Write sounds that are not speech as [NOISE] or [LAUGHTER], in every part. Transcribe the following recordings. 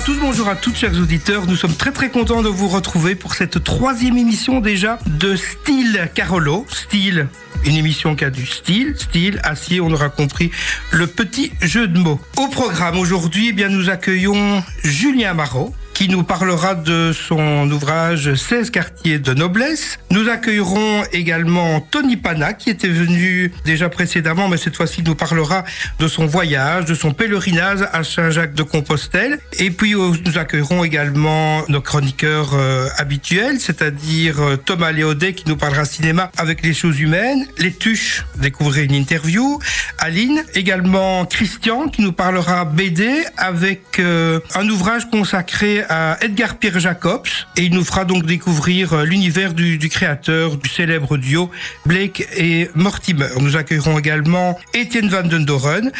à tous, bonjour à toutes, chers auditeurs. Nous sommes très très contents de vous retrouver pour cette troisième émission déjà de Style Carolo. Style, une émission qui a du style, style, acier, on aura compris le petit jeu de mots. Au programme aujourd'hui, eh bien, nous accueillons Julien Marot qui nous parlera de son ouvrage 16 quartiers de noblesse. Nous accueillerons également Tony Pana qui était venu déjà précédemment, mais cette fois-ci nous parlera de son voyage, de son pèlerinage à Saint-Jacques de Compostelle. Et puis euh, nous accueillerons également nos chroniqueurs euh, habituels, c'est-à-dire euh, Thomas Léodet qui nous parlera cinéma avec les choses humaines, les tuches, découvrir une interview, Aline, également Christian qui nous parlera BD avec un ouvrage consacré à Edgar Pierre Jacobs et il nous fera donc découvrir euh, l'univers du, créateur du célèbre duo Blake et Mortimer. Nous accueillerons également Étienne Van den Doren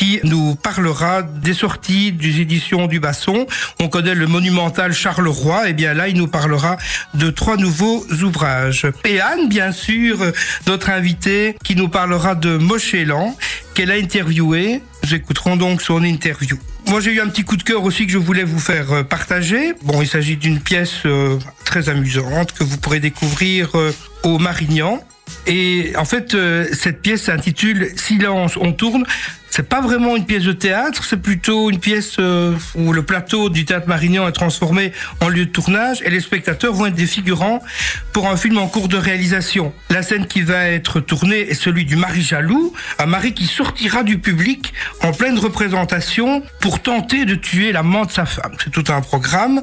qui nous parlera des sorties des éditions du Basson. On connaît le monumental Charleroi, et bien là, il nous parlera de trois nouveaux ouvrages. Et Anne, bien sûr, notre invitée, qui nous parlera de Mochelan, qu'elle a interviewé. Nous écouterons donc son interview. Moi, j'ai eu un petit coup de cœur aussi que je voulais vous faire euh, partager. Bon, il s'agit d'une pièce euh, très amusante que vous pourrez découvrir euh, au Marignan. Et en fait, cette pièce s'intitule Silence, on tourne. C'est pas vraiment une pièce de théâtre, c'est plutôt une pièce euh, où le plateau du théâtre Marignan est transformé en lieu de tournage et les spectateurs vont être des figurants pour un film en cours de réalisation. La scène qui va être tournée est celui du mari jaloux, un mari qui sortira du public en pleine représentation pour tenter de tuer l'amant de sa femme. C'est tout un programme.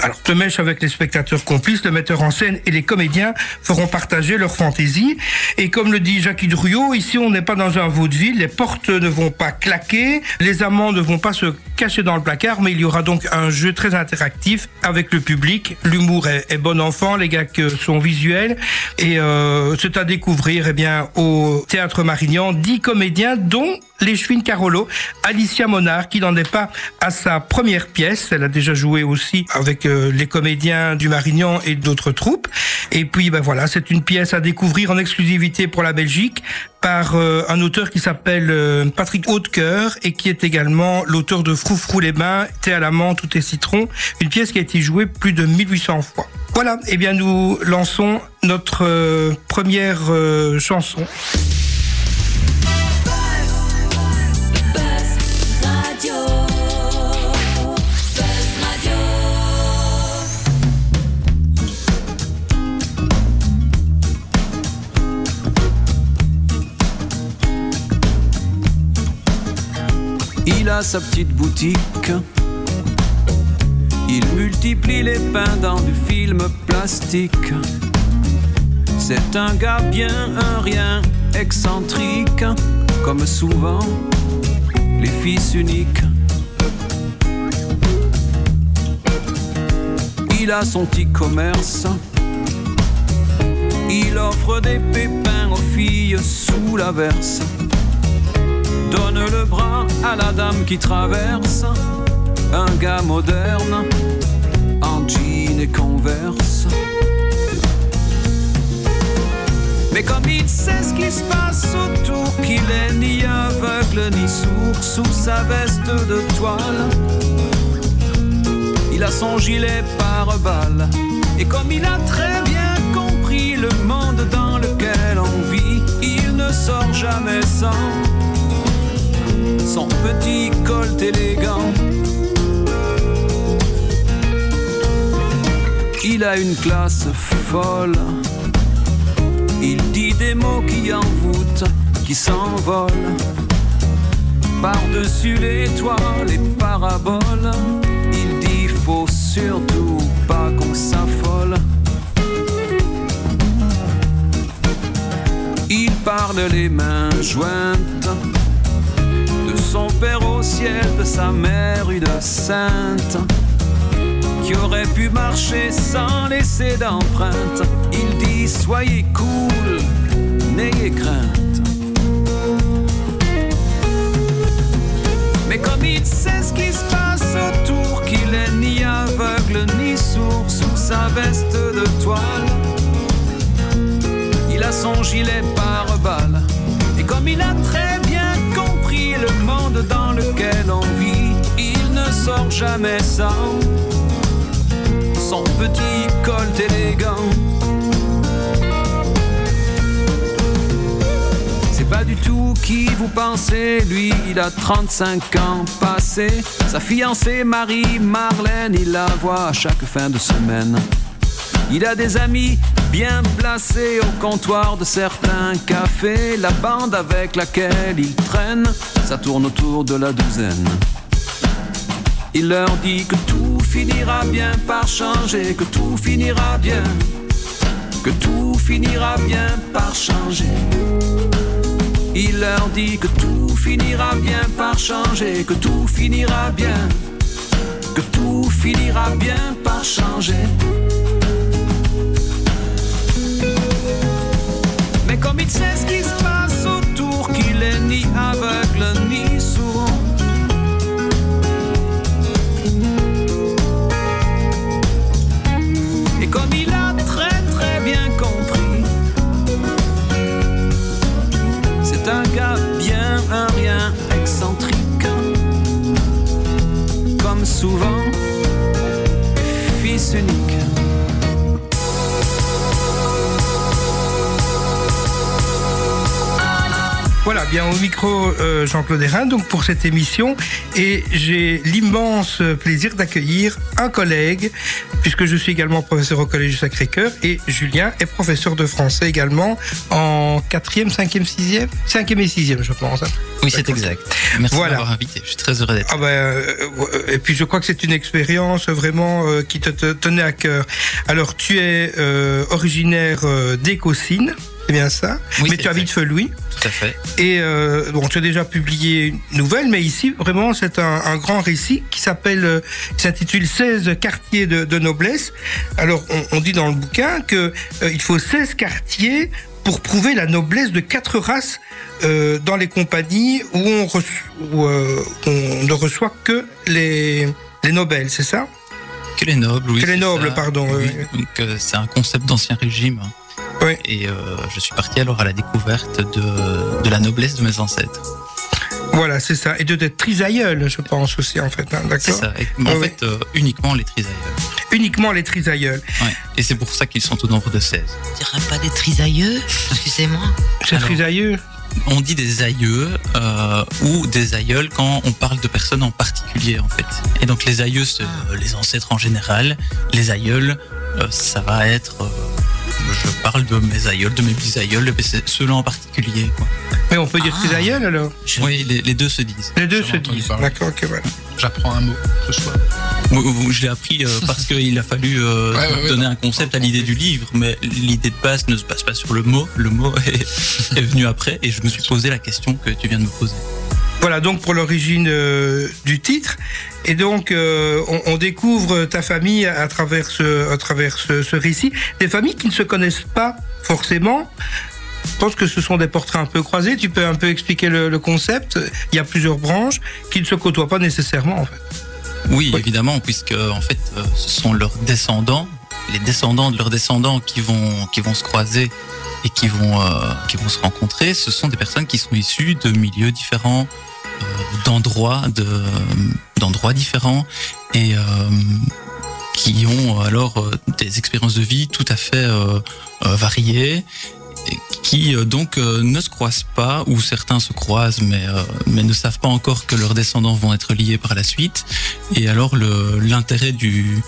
Alors, mèche avec les spectateurs complices, le metteur en scène et les comédiens feront partager leur fantaisie. Et comme le dit Jacques Drouillot, ici on n'est pas dans un vaudeville, les portes ne vont pas claquer, les amants ne vont pas se cacher dans le placard, mais il y aura donc un jeu très interactif avec le public. L'humour est, bon enfant, les gars sont visuels et euh, c'est à découvrir eh bien au théâtre Marignan dix comédiens dont les Chouines Carolo, Alicia Monard, qui n'en est pas à sa première pièce. Elle a déjà joué aussi avec euh, les comédiens du Marignan et d'autres troupes. Et puis, ben voilà, c'est une pièce à découvrir en exclusivité pour la Belgique par euh, un auteur qui s'appelle Patrick Hautecoeur et qui est également l'auteur de Froufrou les bains, Thé à la menthe, tout est citron, une pièce qui a été jouée plus de 1800 fois. Voilà, et eh bien nous lançons notre première chanson. Sa petite boutique. Il multiplie les pains dans du film plastique. C'est un gars bien, un rien, excentrique, comme souvent les fils uniques. Il a son petit commerce. Il offre des pépins aux filles sous la verse donne le bras à la dame qui traverse, un gars moderne, en jean et converse. Mais comme il sait ce qui se passe autour, qu'il est ni aveugle ni sourd sous sa veste de toile, il a son gilet par balle. Et comme il a très bien compris le monde dans lequel on vit, il ne sort jamais sans son petit colt élégant. Il a une classe folle. Il dit des mots qui envoûtent, qui s'envolent. Par-dessus les toits, les paraboles, il dit faut surtout pas qu'on s'affole. Il parle les mains jointes son père au ciel, de sa mère une sainte, qui aurait pu marcher sans laisser d'empreinte. Il dit soyez cool, n'ayez crainte. Mais comme il sait ce qui se passe autour, qu'il est ni aveugle ni sourd sous sa veste de toile, il a son gilet par balle. Et comme il a très dans lequel on vit, il ne sort jamais sans son petit col élégant. C'est pas du tout qui vous pensez, lui il a 35 ans passé. Sa fiancée Marie Marlène, il la voit chaque fin de semaine. Il a des amis bien placés au comptoir de certains cafés. La bande avec laquelle il traîne, ça tourne autour de la douzaine. Il leur dit que tout finira bien par changer, que tout finira bien, que tout finira bien par changer. Il leur dit que tout finira bien par changer, que tout finira bien, que tout finira bien par changer. Comme il sait ce qui se passe autour, qu'il est ni aveugle ni sourd. Et comme il a très très bien compris, c'est un gars bien un rien excentrique, comme souvent, fils unique. Voilà, bien au micro euh, Jean-Claude Hérin, donc pour cette émission, et j'ai l'immense plaisir d'accueillir un collègue, puisque je suis également professeur au Collège du Sacré-Cœur, et Julien est professeur de français également en 4e, 5e, 6e 5e et 6e, je pense. Hein. Oui, c'est exact. Merci voilà. de m'avoir invité, je suis très heureux d'être ah ben, euh, Et puis je crois que c'est une expérience vraiment euh, qui te, tenait à cœur. Alors, tu es originaire d'Écosine. C'est bien ça. Oui, mais tu habites Felouis. Tout à fait. Et euh, bon, tu as déjà publié une nouvelle, mais ici, vraiment, c'est un, grand récit qui s'appelle, euh, s'intitule 16 quartiers de, noblesse. Alors, on, dit dans le bouquin que euh, il faut 16 quartiers pour prouver la noblesse de quatre races dans les compagnies où on, on ne reçoit que les, les nobles, c'est ça? Que les nobles, oui. Que les nobles, pardon. Oui, donc c'est un concept d'ancien régime. Et euh, je suis parti alors à la découverte de, de la noblesse de mes ancêtres. Voilà, c'est ça. Et de d'être trisaïeul, je pense aussi, en fait. Hein, d'accord C'est ça. en fait, euh, uniquement les trisaïeuls. Uniquement les trisaïeuls. Ouais. Et c'est pour ça qu'ils sont au nombre de 16. On dirait pas des trisaïeux? Excusez-moi. C'est trisaïeux on dit des aïeux euh, ou des aïeuls quand on parle de personnes en particulier en fait. Et donc les aïeux, c'est ah. les ancêtres en général. Les aïeuls, ça va être je parle de mes aïeuls, de mes bisaïeuls, ceux-là en particulier. Quoi. Mais on peut dire ah. aïeuls alors Oui, les, deux se disent. Les deux se disent, d'accord, ok, voilà. J'apprends un mot ce soir. Je l'ai appris euh, parce [LAUGHS] qu'il a fallu euh, donner un concept à l'idée du livre, mais l'idée de base ne se passe pas sur le mot. Le mot [LAUGHS] est, venu après et je me suis posé la question que tu viens de me poser. Voilà donc pour l'origine euh, du titre. Et donc euh, on, découvre ta famille à travers ce, récit. Des familles qui ne se connaissent pas forcément. Je pense que ce sont des portraits un peu croisés. Tu peux un peu expliquer le, concept. Il y a plusieurs branches qui ne se côtoient pas nécessairement. Oui, évidemment, puisque en fait euh, ce sont leurs descendants, les descendants de leurs descendants qui vont qui vont se croiser et qui vont qui vont se rencontrer. Ce sont des personnes qui sont issues de milieux différents, d'endroits de d'endroits différents et euh, qui ont alors euh, des expériences de vie tout à fait euh, variées qui donc ne se croisent pas ou certains se croisent mais mais ne savent pas encore que leurs descendants vont être liés par la suite et alors l'intérêt du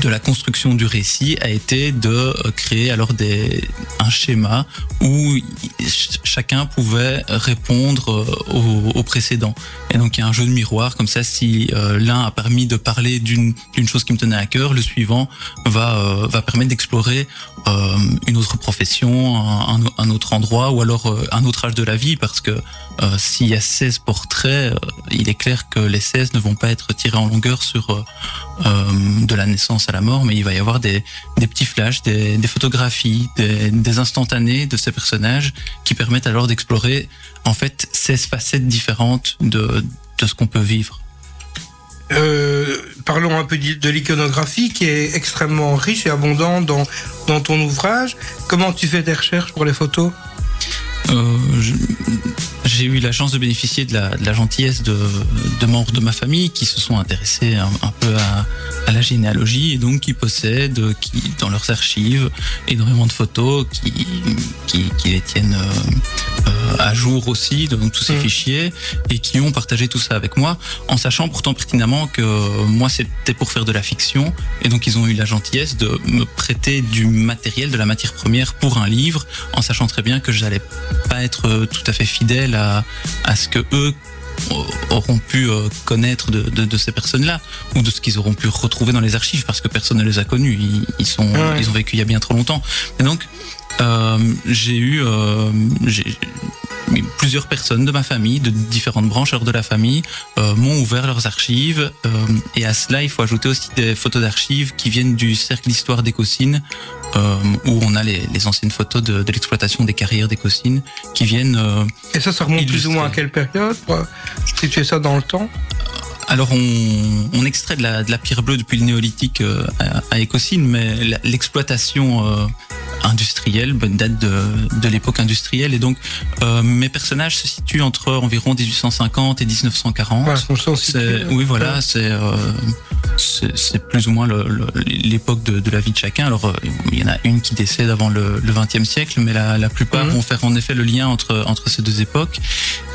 de la construction du récit a été de euh, créer alors des, un schéma où chacun pouvait répondre euh, au, précédent. Et donc il y a un jeu de miroir comme ça. Si euh, l'un a permis de parler d'une chose qui me tenait à cœur, le suivant va va permettre d'explorer une autre profession, un, un, autre endroit ou alors un autre âge de la vie parce que s'il y a 16 portraits, il est clair que les 16 ne vont pas être tirés en longueur sur de la naissance à la mort, mais il va y avoir des, petits flashs, des, photographies, des, instantanés de ces personnages qui permettent alors d'explorer en fait 16 facettes différentes de, ce qu'on peut vivre. Euh, parlons un peu de l'iconographie qui est extrêmement riche et abondante dans, dans ton ouvrage. Comment tu fais tes recherches pour les photos? Euh, j'ai eu la chance de bénéficier de la, gentillesse de, membres de ma famille qui se sont intéressés un, peu à, la généalogie et donc qui possèdent qui, dans leurs archives énormément de photos qui, les tiennent euh, à jour aussi, donc tous ces mmh. fichiers, et qui ont partagé tout ça avec moi, en sachant pourtant pertinemment que moi c'était pour faire de la fiction, et donc ils ont eu la gentillesse de me prêter du matériel, de la matière première pour un livre, en sachant très bien que je n'allais pas être tout à fait fidèle à, à ce que eux auront pu connaître de, de, de ces personnes-là ou de ce qu'ils auront pu retrouver dans les archives parce que personne ne les a connus ils, ils sont ouais. ils ont vécu il y a bien trop longtemps et donc euh, j'ai eu euh, plusieurs personnes de ma famille, de différentes branches de la famille, euh, m'ont ouvert leurs archives. Euh, et à cela, il faut ajouter aussi des photos d'archives qui viennent du cercle d'histoire d'Écosine, euh, où on a les, les, anciennes photos de, de l'exploitation des carrières d'Écosine qui viennent. Euh, et ça, ça remonte illustrer. plus ou moins à quelle période pour situer ça dans le temps? Alors on, on, extrait de la, de la, pierre bleue depuis le néolithique euh, à, à Écosine, mais l'exploitation euh, industrielle date de, de l'époque industrielle et donc euh, mes personnages se situent entre environ 1850 et 1940. Ouais, oui voilà, ouais. c'est euh, c'est plus ou moins l'époque de, de, la vie de chacun. Alors euh, il y en a une qui décède avant le, 20e siècle, mais la, la plupart mmh. vont faire en effet le lien entre entre ces deux époques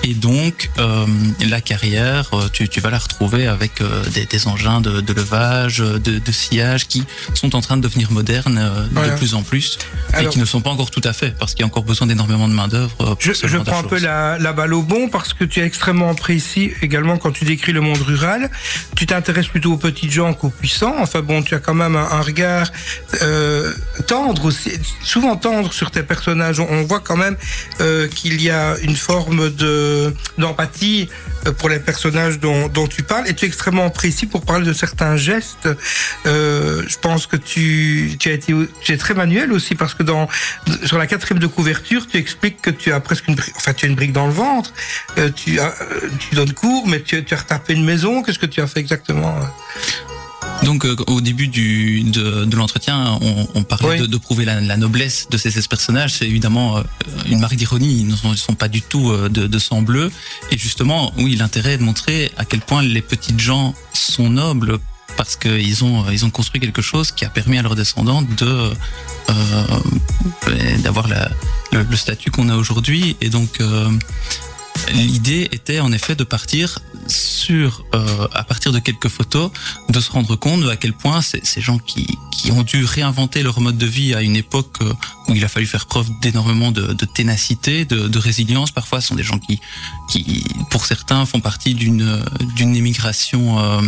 et donc euh, la carrière, tu, tu vas la retrouver avec des, des engins de, de levage, de, de, sillage qui sont en train de devenir modernes voilà. de plus en plus. Alors, et qui ne sont pas encore tout à fait, parce qu'il y a encore besoin d'énormément de main-d'œuvre. Je, je prends un peu la, la, balle au bon, parce que tu es extrêmement précis également quand tu décris le monde rural. Tu t'intéresses plutôt aux petits gens puissants. Enfin bon, tu as quand même un, regard euh, tendre aussi, souvent tendre sur tes personnages. On, voit quand même euh, qu'il y a une forme de d'empathie euh, pour les personnages dont, tu parles, et tu es extrêmement précis pour parler de certains gestes. Je pense que tu, as été, tu es très manuel aussi, parce que dans, sur la quatrième de couverture, tu expliques que tu as presque une, enfin, tu as une brique dans le ventre, tu, as, tu donnes cours, mais tu, tu as retapé une maison. Qu'est-ce que tu as fait exactement? Donc euh, au début du, de, de l'entretien, on, on, parlait oui. de, de, prouver la, la, noblesse de ces 16 personnages. C'est évidemment euh, une marque d'ironie. Ils ne sont, sont, pas du tout euh, de, de, sang bleu. Et justement, oui, l'intérêt est de montrer à quel point les petites gens sont nobles parce qu'ils ont ils ont construit quelque chose qui a permis à leurs descendants de euh, d'avoir le, le, statut qu'on a aujourd'hui. Et donc l'idée était en effet de partir sur, euh, à partir de quelques photos, de se rendre compte à quel point ces gens qui, ont dû réinventer leur mode de vie à une époque euh, où il a fallu faire preuve d'énormément de, ténacité, de, résilience. Parfois, sont des gens qui, pour certains, font partie d'une d'une émigration. Euh,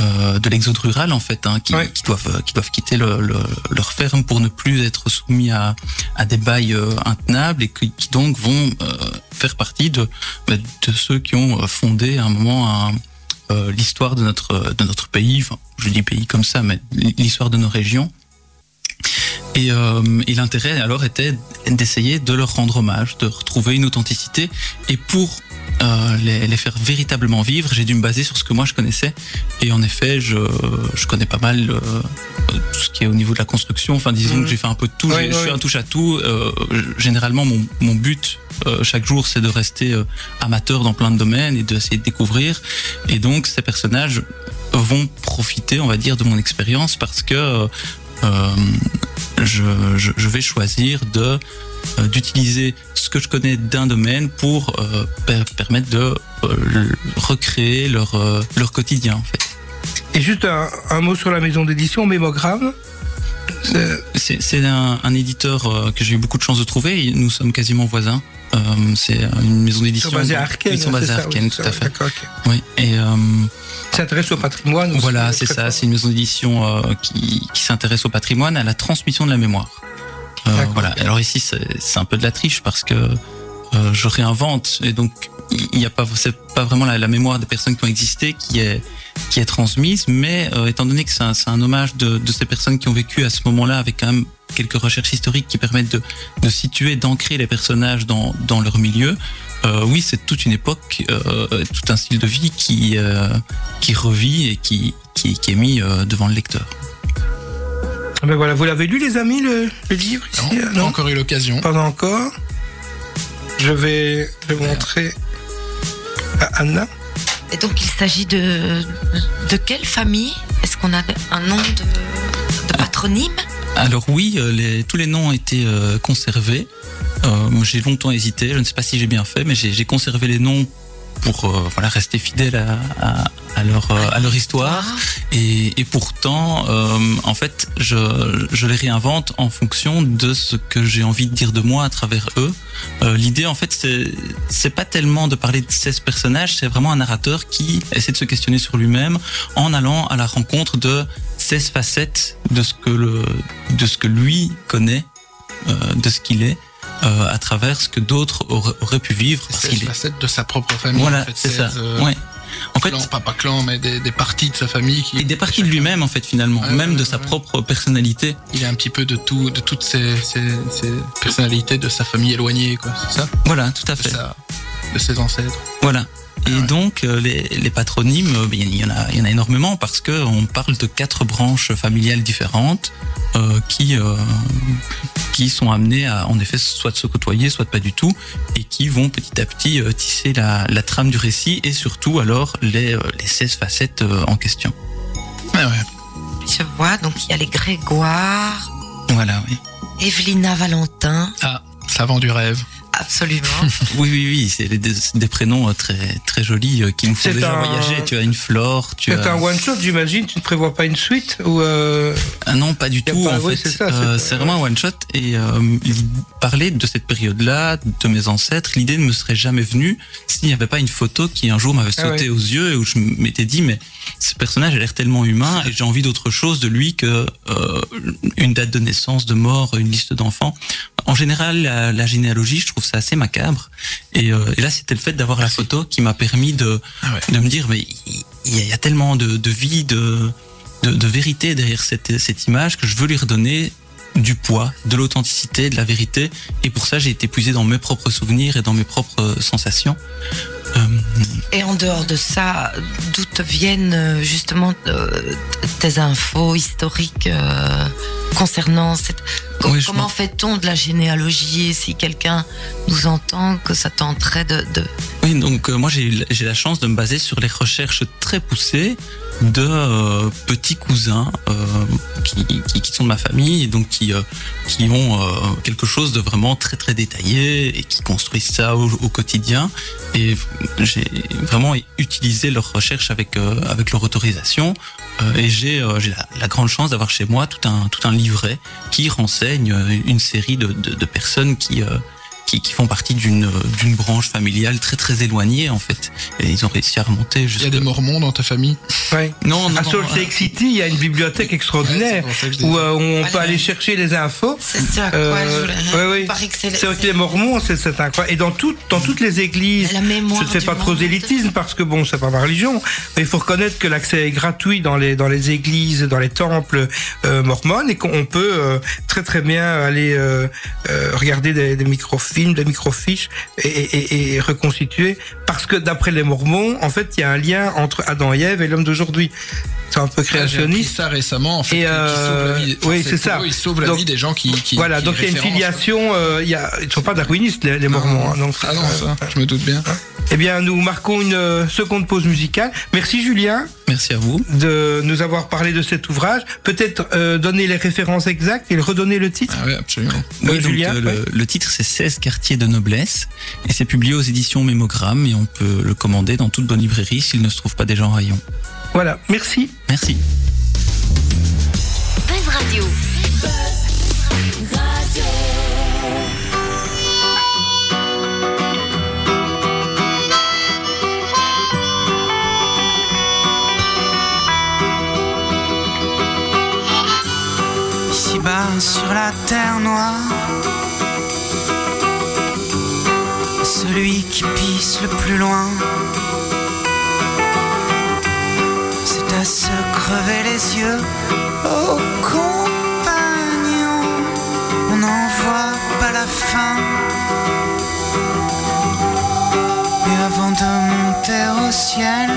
euh, de l'exode rural en fait, hein, qui, ouais. qui, doivent qui doivent quitter le, le, leur ferme pour ne plus être soumis à, à des bails euh, intenables et qui, qui donc vont euh, faire partie de, de ceux qui ont fondé à un moment euh, l'histoire de notre de notre pays. Enfin, je dis pays comme ça, mais l'histoire de nos régions. Et, euh, et l'intérêt alors était d'essayer de leur rendre hommage, de retrouver une authenticité. Et pour euh, les, les, faire véritablement vivre, j'ai dû me baser sur ce que moi je connaissais. Et en effet, je, je connais pas mal euh, tout ce qui est au niveau de la construction. Enfin, disons mmh. que j'ai fait un peu de tout. Oui, je suis un touche à tout. Euh, généralement, mon, mon but chaque jour, c'est de rester amateur dans plein de domaines et d'essayer de découvrir. Et donc, ces personnages vont profiter, on va dire, de mon expérience parce que euh, je, je, je, vais choisir de euh, d'utiliser ce que je connais d'un domaine pour euh, per permettre de euh, recréer leur, leur quotidien en fait. Et juste un, un mot sur la maison d'édition Mémogramme c'est un, un, éditeur que j'ai eu beaucoup de chance de trouver. Nous sommes quasiment voisins. Euh, c'est une maison d'édition. Ils sont basés à Arken. Ils sont basés à Arken, tout à fait. Okay. Oui. Et euh, s'intéresse au patrimoine. Voilà, c'est ça. C'est une maison d'édition euh, qui, qui s'intéresse au patrimoine, à la transmission de la mémoire. Euh, voilà. Alors ici, c'est un peu de la triche parce que euh, je réinvente et donc il n'y a pas, c'est pas vraiment la, la, mémoire des personnes qui ont existé qui est qui est transmise, mais étant donné que c'est un, un, hommage de, de, ces personnes qui ont vécu à ce moment-là avec quand même quelques recherches historiques qui permettent de, de situer, d'ancrer les personnages dans, dans leur milieu. Euh, oui, c'est toute une époque, euh, tout un style de vie qui, euh, qui revit et qui, qui, qui est mis euh, devant le lecteur. Ben voilà, vous l'avez lu les amis le, le livre ici Non, non pas encore eu l'occasion. Pas encore. Je Je vais le montrer à Anna. Et donc, il s'agit de, de quelle famille? Est-ce qu'on a un nom de, de patronyme? Alors oui, euh, les- tous les noms ont été euh, conservés. Euh, j'ai longtemps hésité, je ne sais pas si j'ai bien fait, mais j'ai conservé les noms pour euh, voilà, rester fidèle à, à- à leur, à leur histoire. Et, et pourtant, en fait, je, je les réinvente en fonction de ce que j'ai envie de dire de moi à travers eux. L'idée, en fait, c'est c'est pas tellement de parler de 16 personnages, c'est vraiment un narrateur qui essaie de se questionner sur lui-même en allant à la rencontre de 16 facettes de ce que le, de ce que lui connaît, euh, de ce qu'il est, euh, à travers ce que d'autres auraient, pu vivre. C'est qu'il la est. facette de sa propre famille. Voilà, en fait, c'est ça. 16, euh, Ouais. En fait, pas, pas clan, mais des, des parties de sa famille. Qui, et des parties de lui-même, en fait, finalement, même ouais, de sa propre personnalité. Il a un petit peu de tout, de toutes ces, ces, ces personnalités de sa famille éloignée, quoi. C'est ça? Voilà, tout à de, fait. sa- de ses ancêtres. Voilà. Et Ah ouais. donc euh, les, les patronymes, euh, ben, il y en a, il y en a énormément parce que on parle de quatre branches familiales différentes euh, qui euh, qui sont amenées à en effet soit de se côtoyer, soit pas du tout, et qui vont petit à petit euh, tisser la, la trame du récit et surtout alors les les 16 facettes euh, en question. Ah ouais. Je vois, donc il y a les Grégoire, Voilà, oui. Evelina Valentin, Ah, ça vend du rêve. Absolument. [LAUGHS] Oui, oui, oui, c'est des, des prénoms euh, très très jolis euh, qui nous font déjà un- voyager. Tu as une flore, tu C'est as un one shot, j'imagine. Tu ne prévois pas une suite ou euh, Ah non, pas du tout. pas- en oui, fait, c'est ça, Euh, c'est- c'est vraiment un one shot. Et euh, il- parler de cette période-là, de mes ancêtres, l'idée ne me serait jamais venue s'il n'y avait pas une photo qui un jour m'avait Ah sauté ouais. aux yeux et où je m'étais dit mais ce personnage a l'air tellement humain et j'ai envie d'autre chose de lui que euh, une date de naissance, de mort, une liste d'enfants. En général, la, la généalogie, je trouve ça assez macabre. Et, euh, et là, c'était le fait d'avoir la photo qui m'a permis de, Ah ouais. de me dire mais il y, a- il y a tellement de, de vie, de, de, de vérité derrière cette, cette image que je veux lui redonner du poids, de l'authenticité, de la vérité. Et pour ça, j'ai été puisé dans mes propres souvenirs et dans mes propres sensations. Euh, Et en dehors de ça, d'où te viennent euh, justement euh, tes infos historiques euh, concernant cette... Com- Oui, je comment m'en- fait-on de la généalogie si quelqu'un nous entend que ça tenterait de... de... Oui, donc euh, moi j'ai eu la- chance de me baser sur les recherches très poussées de euh, petits cousins euh, qui, qui, qui sont de ma famille et donc qui, qui ont quelque chose de vraiment très très détaillé et qui construisent ça au, au quotidien. Et j'ai vraiment utilisé leurs recherches avec, avec leur autorisation et j'ai j'ai la, la grande chance d'avoir chez moi tout un, tout un livret qui renseigne euh, une série de, personnes qui... qui, qui font partie d'une d'une branche familiale très très éloignée en fait et ils ont réussi à remonter Il y a jusque des mormons dans ta famille? Ouais. non non, À non, Salt euh, Lake City, il y a une bibliothèque extraordinaire Ouais, ça où euh, on Allez. peut aller chercher les infos. C'est ce à quoi Euh, je voulais... ouais, que c'est... Vrai que les Mormons, c'est c'est incroyable. Et dans, tout, dans toutes les églises, La mémoire je ne fais pas prosélytisme parce que bon, c'est pas ma religion, mais il faut reconnaître que l'accès est gratuit dans les dans les églises, dans les temples euh, mormones et qu'on peut euh, très très bien aller euh, euh, regarder des, des microfilms, des microfiches et, et, parce que d'après les Mormons, en fait, il y a un lien entre Adam et Ève et l'homme d'aujourd'hui. C'est un peu Ah, créationniste. ça récemment, en fait, Et, qui- qui euh, sauve la vie. oui, c'est ça. eux, Ils sauvent la Donc, vie des gens qui. qui Voilà, qui donc il y a une filiation. euh, il y a, ils ne sont pas darwinistes les, les Mormons. hein, donc, Ah non, euh, ça, je me doute bien. eh bien, nous marquons une euh, seconde pause musicale. Merci Julien merci à vous de nous avoir parlé de cet ouvrage. Peut-être euh, donner les références exactes et redonner le titre. Ah oui, absolument. Euh, Oui, donc, Julien, euh, ouais. le, le titre c'est 16 quartiers de noblesse et c'est publié aux éditions Mémogramme et on peut le commander dans toute bonne librairie s'il ne se trouve pas déjà en rayon. Voilà, merci. Merci. Buzz Radio. Ici-bas sur la terre noire, celui qui pisse le plus loin, c'est à se crever les yeux. Oh compagnon, on n'en voit pas la fin. Mais avant de monter au ciel,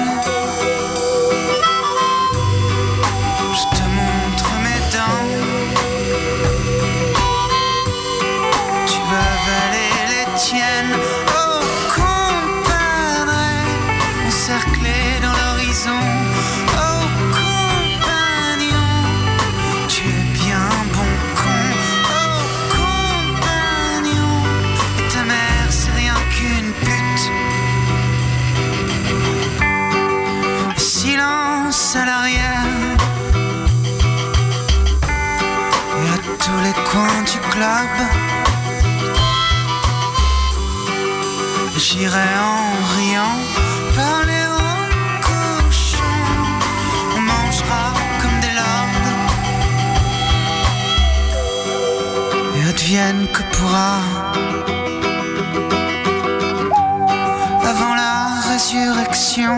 les coins du club. J'irai en riant parler aux cochons. On mangera comme des lords. Et advienne que pourra. Avant la résurrection.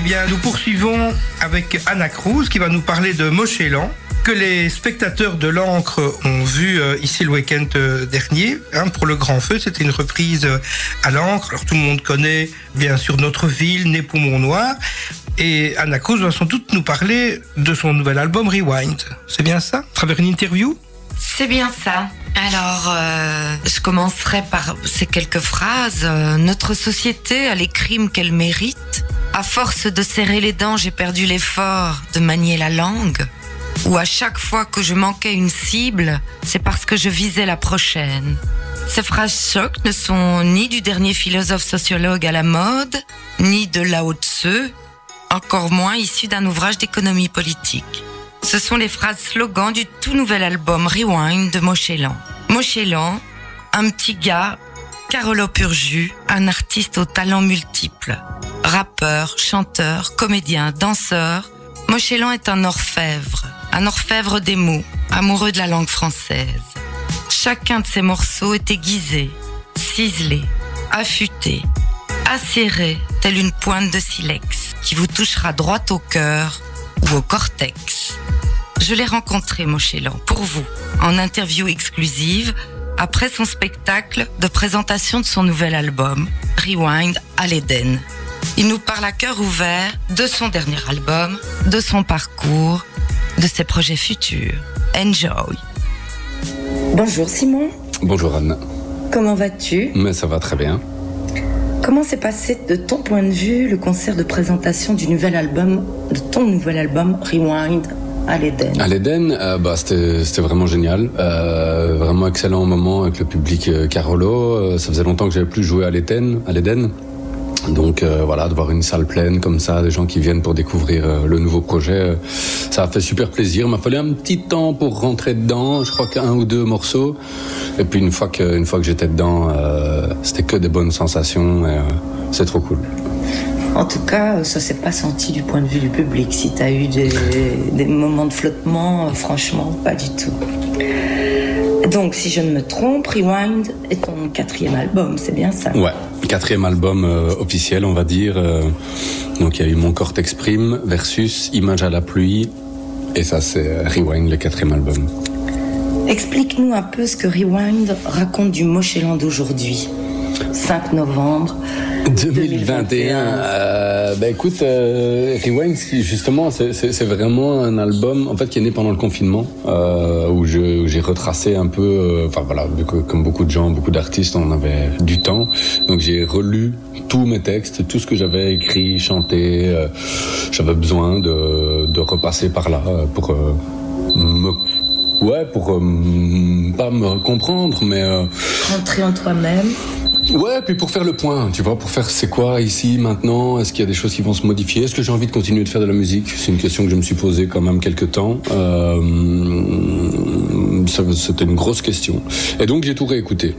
Eh bien, nous poursuivons avec Anna Cruz qui va nous parler de Mochelan que les spectateurs de l'encre ont vu euh, ici le week-end euh, dernier hein, pour le Grand Feu. C'était une reprise euh, à l'encre. Alors tout le monde connaît bien sûr notre ville, Né Poumon Noir. Et Anna Cruz va sans doute nous parler de son nouvel album Rewind. C'est bien ça? À travers une interview? C'est bien ça. Alors, je commencerai par ces quelques phrases. Notre société a les crimes qu'elle mérite. À force de serrer les dents, j'ai perdu l'effort de manier la langue. Ou à chaque fois que je manquais une cible, c'est parce que je visais la prochaine. Ces phrases chocs ne sont ni du dernier philosophe sociologue à la mode, ni de Lao Tse, encore moins issues d'un ouvrage d'économie politique. Ce sont les phrases slogans du tout nouvel album Rewind de Mochelan. Mochelan, un petit gars, Carolo Purju, un artiste aux talents multiples. Rappeur, chanteur, comédien, danseur, Mochelan est un orfèvre, un orfèvre des mots, amoureux de la langue française. Chacun de ses morceaux est aiguisé, ciselé, affûté, acéré, tel une pointe de silex, qui vous touchera droit au cœur ou au cortex. Je l'ai rencontré, Mochelan, pour vous, en interview exclusive, après son spectacle de présentation de son nouvel album, Rewind à l'Éden. Il nous parle à cœur ouvert de son dernier album, de son parcours, de ses projets futurs. Enjoy. Bonjour Simon, Bonjour Anne, comment vas-tu? Mais ça va très bien. Comment s'est passé de ton point de vue le concert de présentation du nouvel album, de ton nouvel album Rewind à l'Éden? À l'Éden, euh, bah, c'était c'était vraiment génial, Euh, vraiment excellent moment avec le public euh, Carolo. Euh, ça faisait longtemps que j'avais plus joué à l'Éden, à l'Éden. Donc euh, voilà, de voir une salle pleine comme ça, des gens qui viennent pour découvrir euh, le nouveau projet, euh, ça a fait super plaisir. Il m'a fallu un petit temps pour rentrer dedans, je crois qu'un ou deux morceaux. Et puis une fois que, une fois que j'étais dedans, c'était que des bonnes sensations et c'est trop cool. En tout cas, ça s'est pas senti du point de vue du public. Si tu as eu des, des moments de flottement, franchement, pas du tout. Donc, si je ne me trompe, Rewind est ton quatrième album, c'est bien ça? Ouais, quatrième album euh, officiel, on va dire. euh, donc il y a eu Mon corps t'exprime versus Image à la pluie. Et ça, c'est euh, Rewind, le quatrième album. Explique-nous un peu ce que Rewind raconte du Mocheland d'aujourd'hui. 5 novembre. 2021. Euh, bah écoute, euh, Rewind, justement, c'est- vraiment un album en fait qui est né pendant le confinement, euh, où j'ai retracé un peu, euh, enfin voilà, vu que, comme beaucoup de gens, beaucoup d'artistes, on avait du temps, donc j'ai relu tous mes textes, tout ce que j'avais écrit, chanté. euh, j'avais besoin de, de repasser par là pour me, ouais, pour euh, pas me comprendre, mais euh, Rentrer en toi-même. Ouais, puis pour faire le point, tu vois, pour faire c'est quoi ici, maintenant, est-ce qu'il y a des choses qui vont se modifier, est-ce que j'ai envie de continuer de faire de la musique? C'est une question que je me suis posée quand même quelques temps. Euh, C'était une grosse question. Et donc j'ai tout réécouté.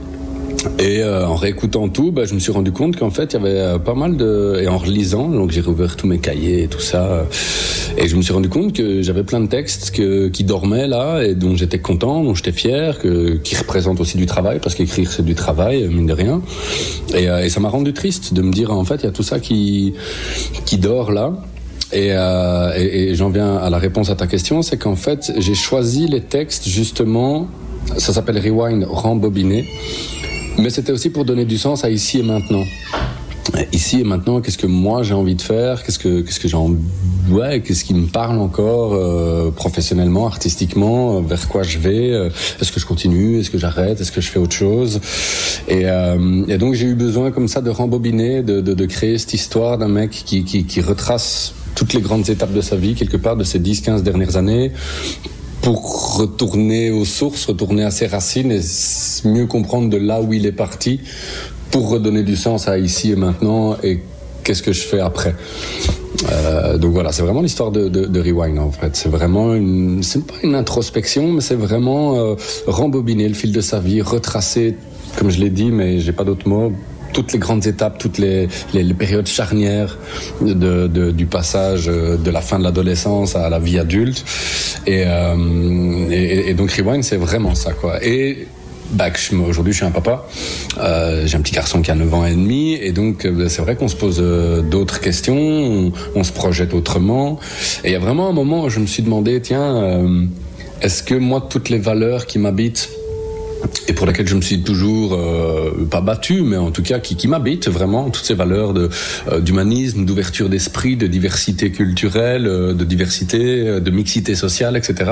Et euh, en réécoutant tout, bah, je me suis rendu compte qu'en fait, il y avait euh, pas mal de... Et en relisant, donc j'ai rouvert tous mes cahiers et tout ça, euh, et je me suis rendu compte que j'avais plein de textes que, qui dormaient là, et dont j'étais content, dont j'étais fier, que, qui représentent aussi du travail, parce qu'écrire c'est du travail, mine de rien. Et, ça m'a rendu triste de me dire, en fait, il y a tout ça qui, qui dort là. Et, et, j'en viens à la réponse à ta question, c'est qu'en fait, j'ai choisi les textes justement, ça s'appelle Rewind, rembobiné, mais c'était aussi pour donner du sens à ici et maintenant. ici et maintenant, qu'est-ce que moi j'ai envie de faire, qu'est-ce que qu'est-ce que j'ai envie, ouais, qu'est-ce qui me parle encore euh, professionnellement, artistiquement, vers quoi je vais, euh, est-ce que je continue, est-ce que j'arrête, est-ce que je fais autre chose, et, euh, et donc j'ai eu besoin comme ça de rembobiner, de, de, de créer cette histoire d'un mec qui, qui, qui retrace toutes les grandes étapes de sa vie quelque part de ces 10-15 dernières années pour retourner aux sources, retourner à ses racines et mieux comprendre de là où il est parti pour redonner du sens à ici et maintenant et qu'est-ce que je fais après. Euh, donc voilà, c'est vraiment l'histoire de Rewind en fait. C'est vraiment une, c'est pas une introspection, mais c'est vraiment euh, rembobiner le fil de sa vie, retracer, comme je l'ai dit, mais j'ai pas d'autres mots, toutes les grandes étapes, toutes les, périodes charnières du passage euh, de la fin de l'adolescence à la vie adulte. Et, euh, donc Rewind, c'est vraiment ça quoi. Et bah, aujourd'hui je suis un papa, euh, j'ai un petit garçon qui a 9 ans et demi, et donc euh, c'est vrai qu'on se pose d'autres questions, on, se projette autrement. Et il y a vraiment un moment où je me suis demandé, tiens, est-ce que moi toutes les valeurs qui m'habitent et pour laquelle je me suis toujours euh, pas battu, mais en tout cas qui, m'habitent vraiment toutes ces valeurs euh, d'humanisme, d'ouverture d'esprit, de diversité culturelle, euh, de diversité, euh, de mixité sociale, etc.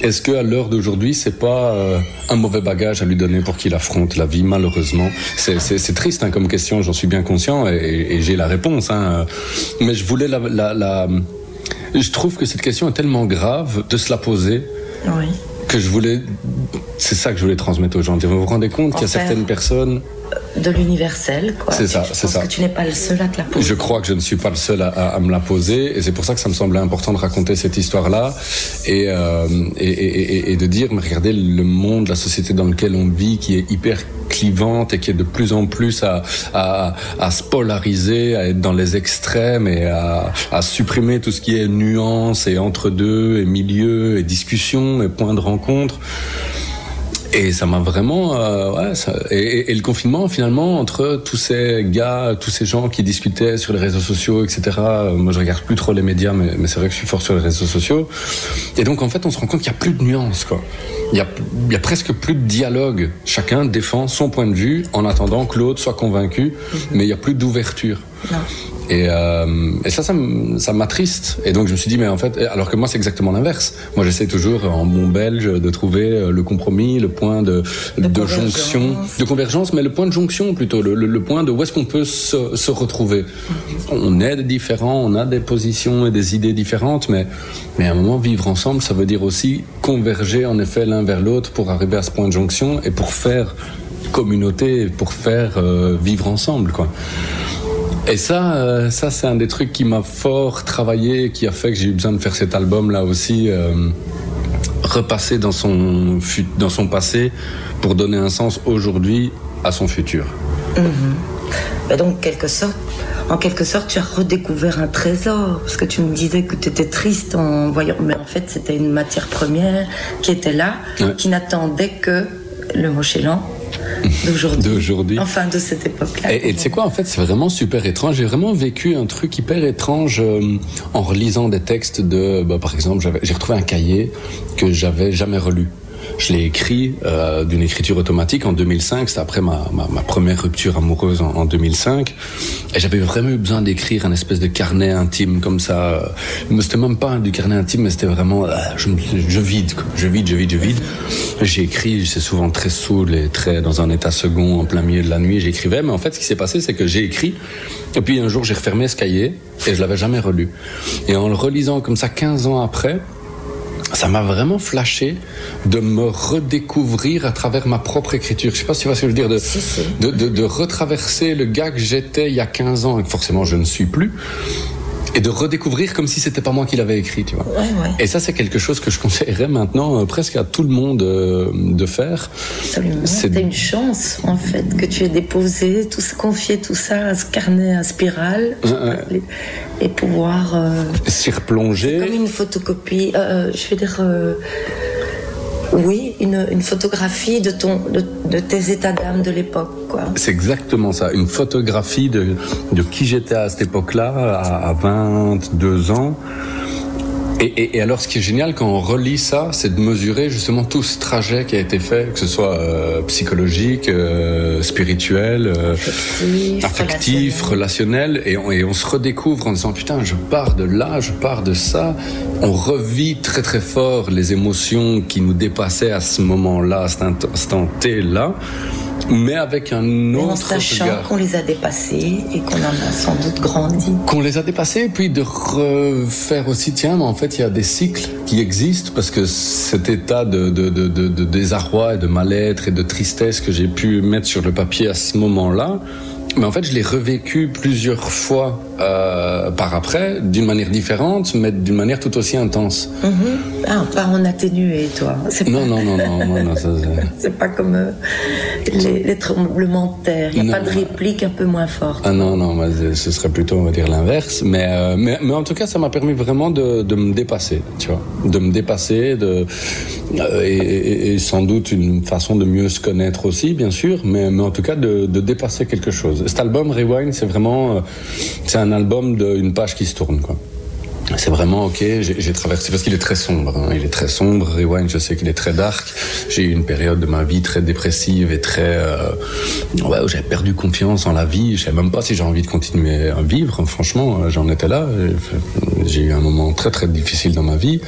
Est-ce que à l'heure d'aujourd'hui, c'est pas euh, un mauvais bagage à lui donner pour qu'il affronte la vie Malheureusement, c'est triste hein, comme question, j'en suis bien conscient et, et j'ai la réponse. Hein, mais je voulais la, la, la je trouve que cette question est tellement grave de se la poser Oui. Que je voulais. C'est ça que je voulais transmettre aux gens. Vous vous rendez compte qu'il y a certaines personnes. De l'universel, quoi. C'est ça, Je c'est ça. que tu n'es pas le seul à te la poser. Je crois que je ne suis pas le seul à, à- à me la poser, et c'est pour ça que ça me semblait important de raconter cette histoire-là et, euh, et, et- et- et de dire, mais regardez le monde, la société dans laquelle on vit, qui est hyper clivante et qui est de plus en plus à, à, à se polariser, à être dans les extrêmes et à, à supprimer tout ce qui est nuance et entre deux et milieu et discussion et points de rencontre. Et ça m'a vraiment, euh, ouais, ça- et, le confinement finalement entre tous ces gars, tous ces gens qui discutaient sur les réseaux sociaux, etc. euh, Moi, je regarde plus trop les médias, mais, mais c'est vrai que je suis fort sur les réseaux sociaux. Et donc en fait, on se rend compte qu'il y a plus de nuances, quoi. Il y a, il y a presque plus de dialogue. Chacun défend son point de vue en attendant que l'autre soit convaincu, mais il y a plus d'ouverture. Et, euh, et ça, ça m'attriste. Et donc je me suis dit, mais en fait, alors que moi c'est exactement l'inverse. Moi j'essaie toujours en bon belge de trouver euh, le compromis, le point de, De de convergence. jonction, de convergence, mais le point de jonction plutôt, le, le- le point de où est-ce qu'on peut se, se retrouver. On est différents, on a des positions et des idées différentes, mais, mais à un moment vivre ensemble, ça veut dire aussi converger en effet l'un vers l'autre pour arriver à ce point de jonction et pour faire communauté, pour faire euh, vivre ensemble, quoi. Et ça, euh, ça c'est un des trucs qui m'a fort travaillé, qui a fait que j'ai eu besoin de faire cet album là aussi, euh, repasser dans son dans son passé pour donner un sens aujourd'hui à son futur. Et donc, quelque sorte, en quelque sorte, tu as redécouvert un trésor. Parce que tu me disais que tu étais triste en voyant. Mais en fait, c'était une matière première qui était là, Ouais. qui n'attendait que le Mochelan d'aujourd'hui. Enfin, de cette époque-là. Et tu sais quoi, en fait, c'est vraiment super étrange. J'ai vraiment vécu un truc hyper étrange euh, en relisant des textes de, bah, par exemple, j'ai retrouvé un cahier que j'avais jamais relu. Je l'ai écrit euh, d'une écriture automatique en 2005. C'était après ma, ma, première rupture amoureuse en, en 2005. Et j'avais vraiment eu besoin d'écrire un espèce de carnet intime comme ça. Mais c'était même pas du carnet intime, mais c'était vraiment, euh, je, vide, je vide, je vide, je vide. J'ai écrit, c'est souvent très saoul et très dans un état second en plein milieu de la nuit. J'écrivais, mais en fait, ce qui s'est passé, c'est que j'ai écrit. Et puis un jour, j'ai refermé ce cahier et je l'avais jamais relu. Et en le relisant comme ça 15 ans après, ça m'a vraiment flashé de me redécouvrir à travers ma propre écriture. Je sais pas si tu vois ce que je veux dire, de, Si, si. de, de, de retraverser le gars que j'étais il y a 15 ans et que forcément je ne suis plus, et de redécouvrir comme si c'était pas moi qui l'avais écrit, tu vois. Ouais, ouais, Et ça, c'est quelque chose que je conseillerais maintenant euh, presque à tout le monde euh, de faire. absolument. c'est- C'était une chance, en fait, que tu aies déposé, tout confié tout ça à ce carnet à spirale Ouais, et pouvoir. euh, S'y replonger. Comme une photocopie, je vais dire, oui, une, une photographie de, ton, de, de tes états d'âme de l'époque. C'est exactement ça, une photographie de, de qui j'étais à cette époque-là, à, à 22 ans, Et, et- et alors, ce qui est génial quand on relit ça, c'est de mesurer justement tout ce trajet qui a été fait, que ce soit euh, psychologique, euh, spirituel, euh, Affectif, affectif, relationnel, et on, et on se redécouvre en disant putain, je pars de là, je pars de ça. On revit très très fort les émotions qui nous dépassaient à ce moment-là, à cet instant T-là, mais avec un Mais en autre sachant regard. qu'on les a dépassés et qu'on en a sans doute grandi. Qu'on les a dépassés, et puis de refaire aussi, tiens, mais en fait, il y a des cycles qui existent, parce que cet état de, de, de, de, de désarroi et de mal-être et de tristesse que j'ai pu mettre sur le papier à ce moment-là, mais en fait, je l'ai revécu plusieurs fois euh, par après, d'une manière différente, mais d'une manière tout aussi intense. Mhm. Ah, pas en atténué, toi. Non, pas, non, non, non, non, non, [LAUGHS] c'est- pas comme euh, les, les tremblements de terre. Il n'y a Non. pas de réplique un peu moins forte. Ah non, non, ce serait plutôt, on va dire, l'inverse. Mais, euh, mais, mais en tout cas, ça m'a permis vraiment de, de me dépasser, tu vois. De me dépasser, de, et, et- et sans doute une façon de mieux se connaître aussi, bien sûr, mais, mais en tout cas de, de dépasser quelque chose. Cet album, Rewind, c'est vraiment, c'est un album d'une page qui se tourne, quoi. C'est vraiment ok, j'ai traversé, parce qu'il est très sombre, hein, il est très sombre, Rewind, je sais qu'il est très dark, j'ai eu une période de ma vie très dépressive et très... euh, ouais, j'avais perdu confiance en la vie, je savais même pas si j'ai envie de continuer à vivre, franchement, euh, j'en étais là, j'ai eu un moment très très difficile dans ma vie,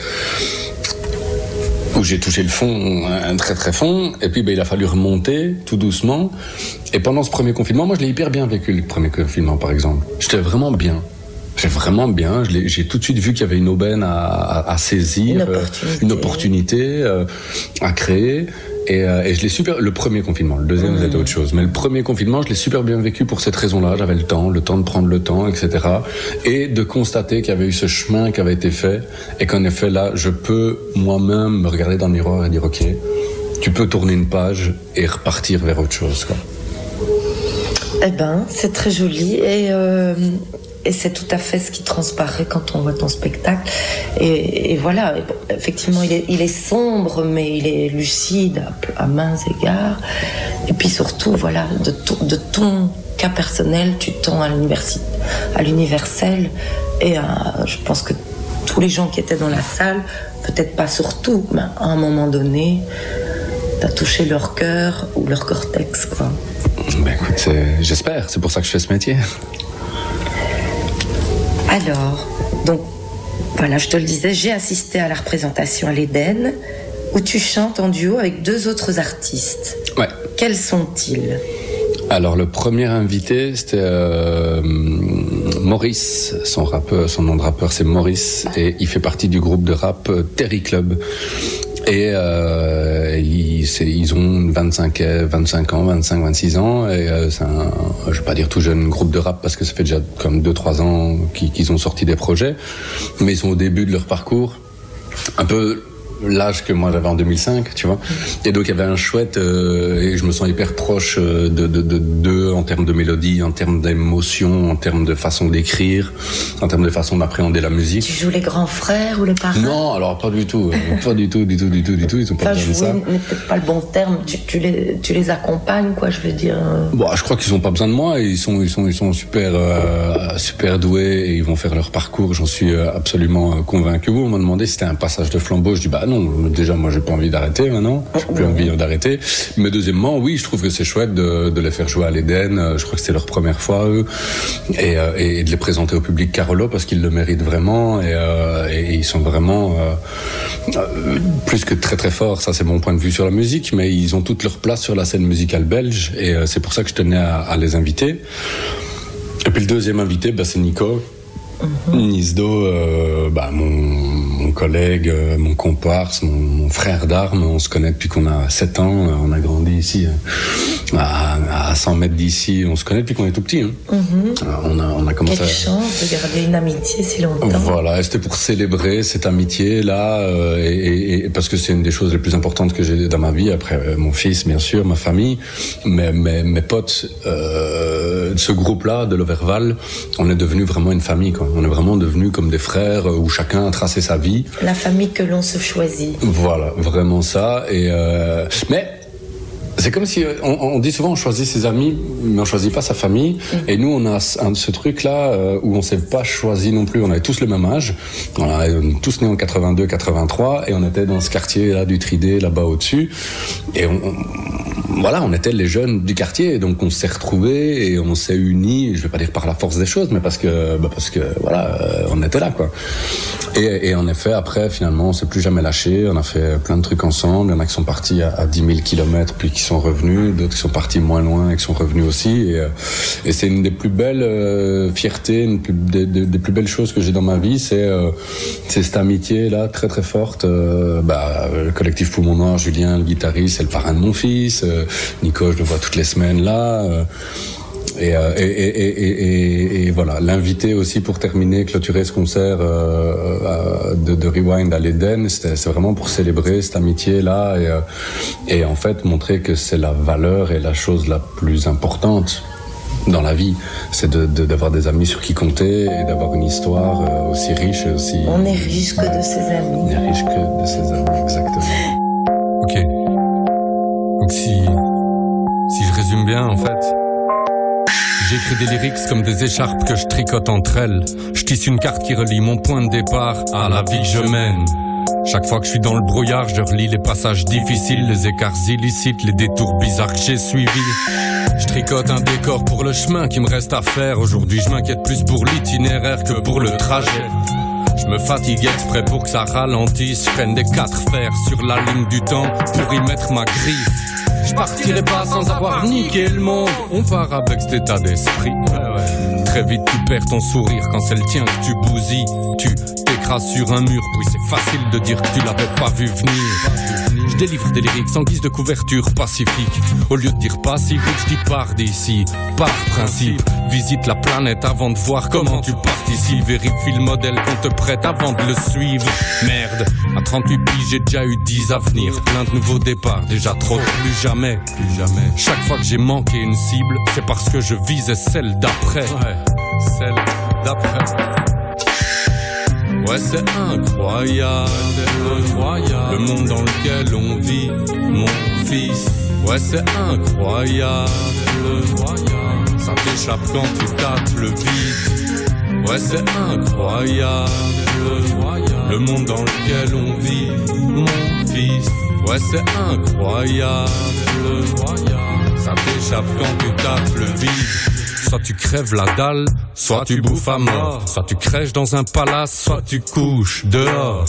où j'ai touché le fond, un très très fond, et puis ben, il a fallu remonter tout doucement, et pendant ce premier confinement, moi je l'ai hyper bien vécu, le premier confinement par exemple, j'étais vraiment bien. J'étais vraiment bien. J'ai tout de suite vu qu'il y avait une aubaine à, à- à saisir, Une opportunité. une opportunité euh, à créer. Et, euh, et je l'ai super. Le premier confinement, le deuxième c'était autre chose. Mais le premier confinement, je l'ai super bien vécu pour cette raison-là. J'avais le temps, le temps de prendre le temps, etc. Et de constater qu'il y avait eu ce chemin qui avait été fait et qu'en effet là, je peux moi-même me regarder dans le miroir et dire ok, tu peux tourner une page et repartir vers autre chose. Quoi. Eh ben, c'est très joli et, euh, et c'est tout à fait ce qui transparaît quand on voit ton spectacle. Et, voilà, effectivement, il est, sombre, mais il est lucide à, à mains égards. Et puis surtout, voilà, de, ton- cas personnel, tu tends à l'universel. Et je pense que tous les gens qui étaient dans la salle, peut-être pas surtout, mais à un moment donné, t'as touché leur cœur ou leur cortex, quoi. Ben écoute, c'est- j'espère. C'est pour ça que je fais ce métier. Alors, donc, voilà, je te le disais, j'ai assisté à la représentation à l'Éden, où tu chantes en duo avec deux autres artistes. Ouais. Quels sont-ils? Alors le premier invité c'était euh, Maurice, son rappeur, son nom de rappeur c'est Maurice et il fait partie du groupe de rap euh, Terry Club. Et euh, ils, ils ont 25, euh, 25 ans, 25, 26 ans. Et euh, c'est un, je vais pas dire tout jeune groupe de rap parce que ça fait déjà comme 2-3 ans qu'ils ont sorti des projets. Mais ils sont au début de leur parcours. Un peu l'âge que moi j'avais en 2005, tu vois. Et donc il y avait un chouette, euh, et je me sens hyper proche euh, de de- de- d'eux en termes de mélodie, en termes d'émotion, en termes de façon d'écrire, en termes de façon d'appréhender la Tu musique. joues les grands frères ou les parrains Non, alors pas du tout, euh, pas du tout, du tout, du tout, du tout, ils ont pas besoin de ça. n'est peut-être pas le bon terme. Tu, tu les, tu les accompagnes, quoi, je veux dire. Bon, je crois qu'ils ont pas besoin de moi. Ils sont, ils sont, ils sont super, euh, super doués et ils vont faire leur parcours. J'en suis absolument convaincu. On m'a demandé si c'était un passage de flambeau. Je dis bah non. Déjà, moi, j'ai pas envie d'arrêter maintenant. J'ai plus envie d'arrêter. Mais deuxièmement, oui, je trouve que c'est chouette de, de les faire jouer à l'Éden. Euh, Je crois que c'était leur première fois eux, et, euh, et de les présenter au public Carolo parce qu'ils le méritent vraiment et, euh, et ils sont vraiment euh, plus que très très forts. Ça, c'est mon point de vue sur la musique, mais ils ont toute leur place sur la scène musicale belge et c'est pour ça que je tenais à, à les inviter. Et puis le deuxième invité, bah, c'est Nico. Nisdo, euh, bah, mon collègue, euh, mon comparse, mon, mon frère d'armes, on se connaît depuis qu'on a 7 ans, euh, on a grandi ici, euh, à, à 100 mètres d'ici, on se connaît depuis qu'on est tout petit. hein. Euh, on, a, on a commencé Quelle à... chance de garder une amitié si longtemps. Voilà, c'était pour célébrer cette amitié là, euh, et, parce que c'est une des choses les plus importantes que j'ai dans ma vie. Après euh, mon fils, bien sûr, ma famille, mais mes, mes potes, euh, ce groupe-là de l'Overval, on est devenu vraiment une famille. Quoi. On est vraiment devenu comme des frères où chacun a tracé sa vie. La famille que l'on se choisit. Voilà, vraiment ça. Et euh, mais C'est comme si on, on dit souvent on choisit ses amis, mais on choisit pas sa famille. Et nous, on a un- ce truc-là euh, où on s'est pas choisi non plus. On avait tous le même âge. On a tous nés en 82, 83, et on était dans ce quartier là du Tridé, là-bas au-dessus. Et on, on- voilà, on était les jeunes du quartier, donc on s'est retrouvés et on s'est unis. Je vais pas dire par la force des choses, mais parce que, bah, parce que voilà, euh, on était là, quoi. Et, en effet, après, finalement, on s'est plus jamais lâché. On a fait plein de trucs ensemble. Il y en a qui sont partis à, à 10 000 kilomètres, puis qui sont revenus. D'autres qui sont partis moins loin et qui sont revenus aussi. Et, euh, c'est une des plus belles euh, fiertés, des, plus belles choses que j'ai dans ma vie. C'est euh, cette amitié-là, très très forte. Bah, le collectif Poumon Noir, Julien, le guitariste, c'est le parrain de mon fils. Euh, Nico, je le vois toutes les semaines là. Euh, et, euh, et, voilà, l'invité aussi pour terminer, clôturer ce concert de, de Rewind à l'Eden, c'est vraiment pour célébrer cette amitié-là et, et en fait montrer que c'est la valeur et la chose la plus importante dans la vie, c'est de- de- d'avoir des amis sur qui compter et d'avoir une histoire aussi riche et aussi... On est riche que de ses amis. On est riche que de ses amis, exactement. Ok. Si, je résume bien, en fait, j'écris des lyrics comme des écharpes que je tricote entre elles. Je tisse une carte qui relie mon point de départ à la vie que je mène. Chaque fois que je suis dans le brouillard, je relis les passages difficiles, les écarts illicites, les détours bizarres que j'ai suivis. Je tricote un décor pour le chemin qui me reste à faire. Aujourd'hui, je m'inquiète plus pour l'itinéraire que pour le trajet. Je me fatigue exprès pour que ça ralentisse. Je prenne des quatre fers sur la ligne du temps pour y mettre ma griffe. Je partirai pas sans avoir niqué le monde. On part avec cet état d'esprit. Très vite, tu perds ton sourire quand c'est le tien que tu bousilles. Tu t'écrases sur un mur, puis c'est facile de dire que tu l'avais pas vu venir. Je délivre des lyrics sans guise de couverture pacifique. Au lieu de dire pacifique, je dis pars d'ici. Par principe, visite la planète avant de voir comment tu participes. Vérifie le modèle qu'on te prête avant de le suivre. Merde, à 38 piges, j'ai déjà eu 10 avenirs. Plein de nouveaux départs, déjà trop plus jamais. Plus jamais. Chaque fois que j'ai manqué une cible, c'est parce que je visais celle d'après. celle d'après. Ouais, c'est incroyable, incroyable. Le monde dans lequel on vit, mon fils. Ouais, c'est incroyable, incroyable. Ça t'échappe quand tu tapes le vide. Ouais, c'est incroyable, incroyable. Le monde dans lequel on vit, mon fils. Ouais, c'est incroyable, incroyable. Ça t'échappe quand tu tapes le vide. Soit tu crèves la dalle, soit tu bouffes à mort. Soit tu crèches dans un palace, soit tu couches dehors.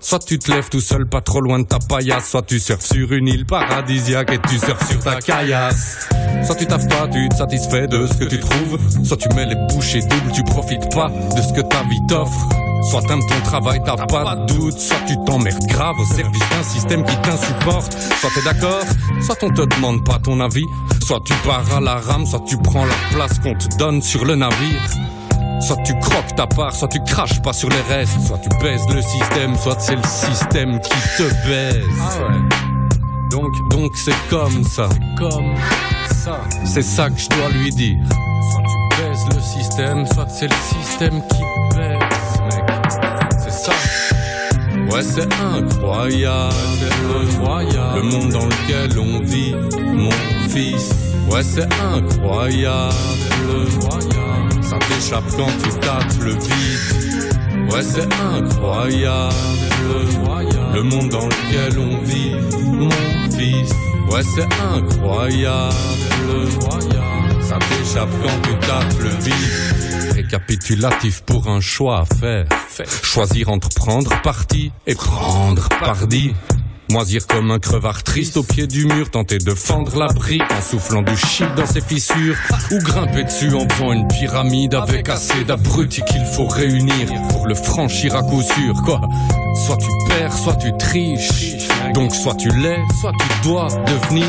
Soit tu te lèves tout seul, pas trop loin de ta paillasse. Soit tu surfes sur une île paradisiaque et tu surfes sur ta caillasse. Soit tu taffes pas, tu te satisfais de ce que tu trouves. Soit tu mets les bouchées doubles, tu profites pas de ce que ta vie t'offre. Soit t'aimes ton travail, t'as pas de doute. Soit tu t'emmerdes grave au service d'un système qui t'insupporte. Soit t'es d'accord, soit on te demande pas ton avis. Soit tu pars à la rame, soit tu prends la place qu'on te donne sur le navire. Soit tu croques ta part, soit tu craches pas sur les restes. Soit tu baises le système, soit c'est le système qui te baise. Donc, donc c'est comme ça. Comme ça. C'est ça que je dois lui dire. Soit tu baises le système, soit c'est le système qui baise. Ouais, c'est incroyable, incroyable. Le monde dans lequel on vit, mon fils. Ouais, c'est incroyable, incroyable. Ça t'échappe quand tu tapes le vide. Ouais, c'est incroyable, incroyable. Le monde dans lequel on vit, mon fils. Ouais, c'est incroyable, incroyable. Ça t'échappe quand tu tapes le vide. Récapitulatif pour un choix à faire. Choisir entre prendre parti et prendre parti. Moisir comme un crevard triste au pied du mur, tenter de fendre la brique en soufflant du shit dans ses fissures, ou grimper dessus en faisant une pyramide avec assez d'abrutis qu'il faut réunir pour le franchir à coup sûr, quoi? Soit tu perds, soit tu triches, donc soit tu l'es, soit tu dois devenir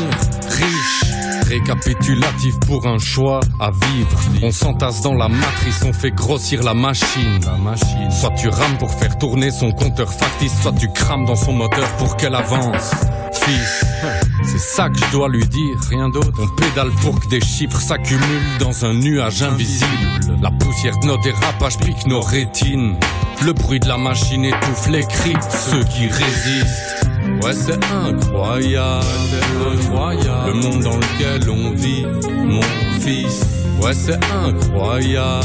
riche. Récapitulatif pour un choix à vivre. On s'entasse dans la matrice, on fait grossir la machine. La machine. Soit tu rames pour faire tourner son compteur factice, soit tu crames dans son moteur pour qu'elle avance. Fils, [LAUGHS] c'est ça que je dois lui dire, rien d'autre. On pédale pour que des chiffres s'accumulent dans un nuage invisible. La poussière de nos dérapages pique nos rétines. Le bruit de la machine étouffe les cris, de ceux qui résistent. Ouais, c'est incroyable, incroyable. Le monde dans lequel on vit, mon fils. Ouais, c'est incroyable,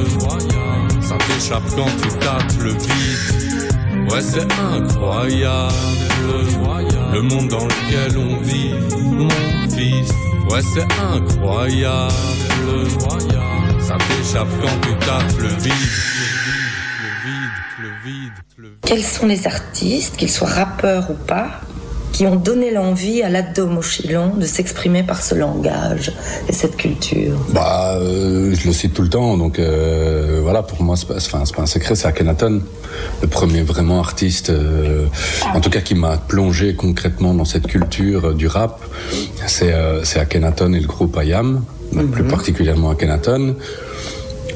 incroyable. Ça t'échappe quand tu tapes le vide. Ouais, c'est incroyable, incroyable. Le monde dans lequel on vit, mon fils. Ouais, c'est incroyable. Ça t'échappe quand tu tapes le vide. Quels sont les artistes, qu'ils soient rappeurs ou pas, qui ont donné l'envie à l'ado Mochilon de s'exprimer par ce langage et cette culture Bah, euh, je le cite tout le temps, donc euh, voilà, pour moi, c'est pas, enfin, pas un secret, c'est Akhenaton, le premier vraiment artiste, euh, en tout cas qui m'a plongé concrètement dans cette culture du rap. C'est Akhenaton et le groupe Ayam, plus particulièrement Akhenaton.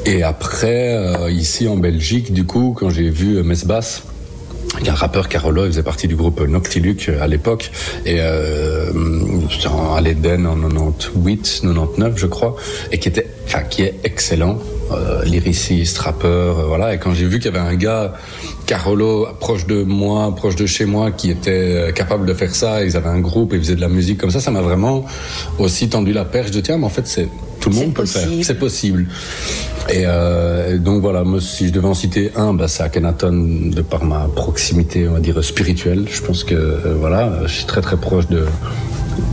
Et après, ici en Belgique, du coup, quand j'ai vu Mesbas, il y a un rappeur Carolo, il faisait partie du groupe Noctiluc euh, à l'époque, et euh, à l'Eden en 98, 99 je crois, et qui était, enfin qui est excellent, euh, lyriciste, rappeur, euh, voilà. Et quand j'ai vu qu'il y avait un gars, Carolo, proche de moi, proche de chez moi, qui était euh, capable de faire ça, ils avaient un groupe, ils faisaient de la musique comme ça, ça m'a vraiment aussi tendu la perche de tiens, mais en fait c'est tout le C'est monde peut le faire, possible. c'est possible. Et euh, donc voilà, moi, si je devais en citer un, bah, c'est Akhenaton de par ma proximité, on va dire spirituelle. Je pense que euh, voilà, je suis très très proche de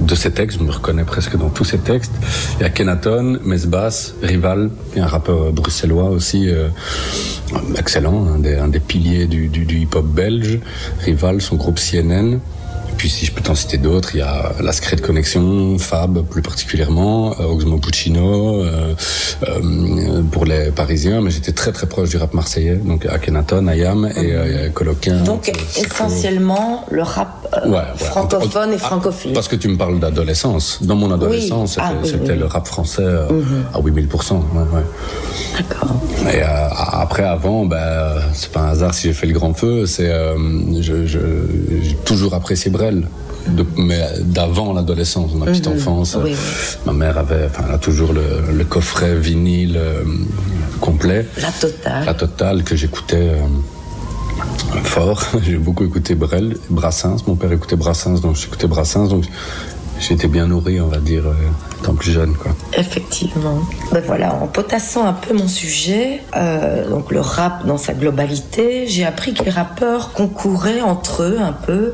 de ces textes, je me reconnais presque dans tous ces textes. Il y a Kenaton, Mesbas, Rival, et un rappeur bruxellois aussi euh, excellent, un des, un des piliers du, du, du hip-hop belge. Rival, son groupe CNN. Et puis si je peux t'en citer d'autres, il y a La Secret Connexion, Fab plus particulièrement, euh, Oxmo Puccino, euh, euh, pour les Parisiens, mais j'étais très très proche du rap marseillais, donc Akhenaton, Ayam et euh, Coloquin. Donc essentiellement le rap euh, Ouais, ouais. francophone et Ah, francophile. Parce que tu me parles d'adolescence. Dans mon adolescence, Oui. Ah, c'était oui, oui. le rap français euh, à 8000%. Ouais. D'accord. Et euh, après, avant, ben, c'est pas un hasard si j'ai fait le grand feu. C'est, euh, je, je- j'ai toujours apprécié Brel. De- mais d'avant l'adolescence, ma petite enfance, Mhm. Oui, euh, oui. ma mère avait, enfin, elle a toujours le, le coffret vinyle euh, complet, La totale. la totale que j'écoutais euh, fort. [LAUGHS] J'ai beaucoup écouté Brel, Brassens. Mon père écoutait Brassens, donc j'écoutais Brassens, donc été bien nourri, on va dire, euh, étant plus jeune, quoi. Effectivement. Ben voilà, en potassant un peu mon sujet, euh, donc le rap dans sa globalité, j'ai appris que les rappeurs concouraient entre eux un peu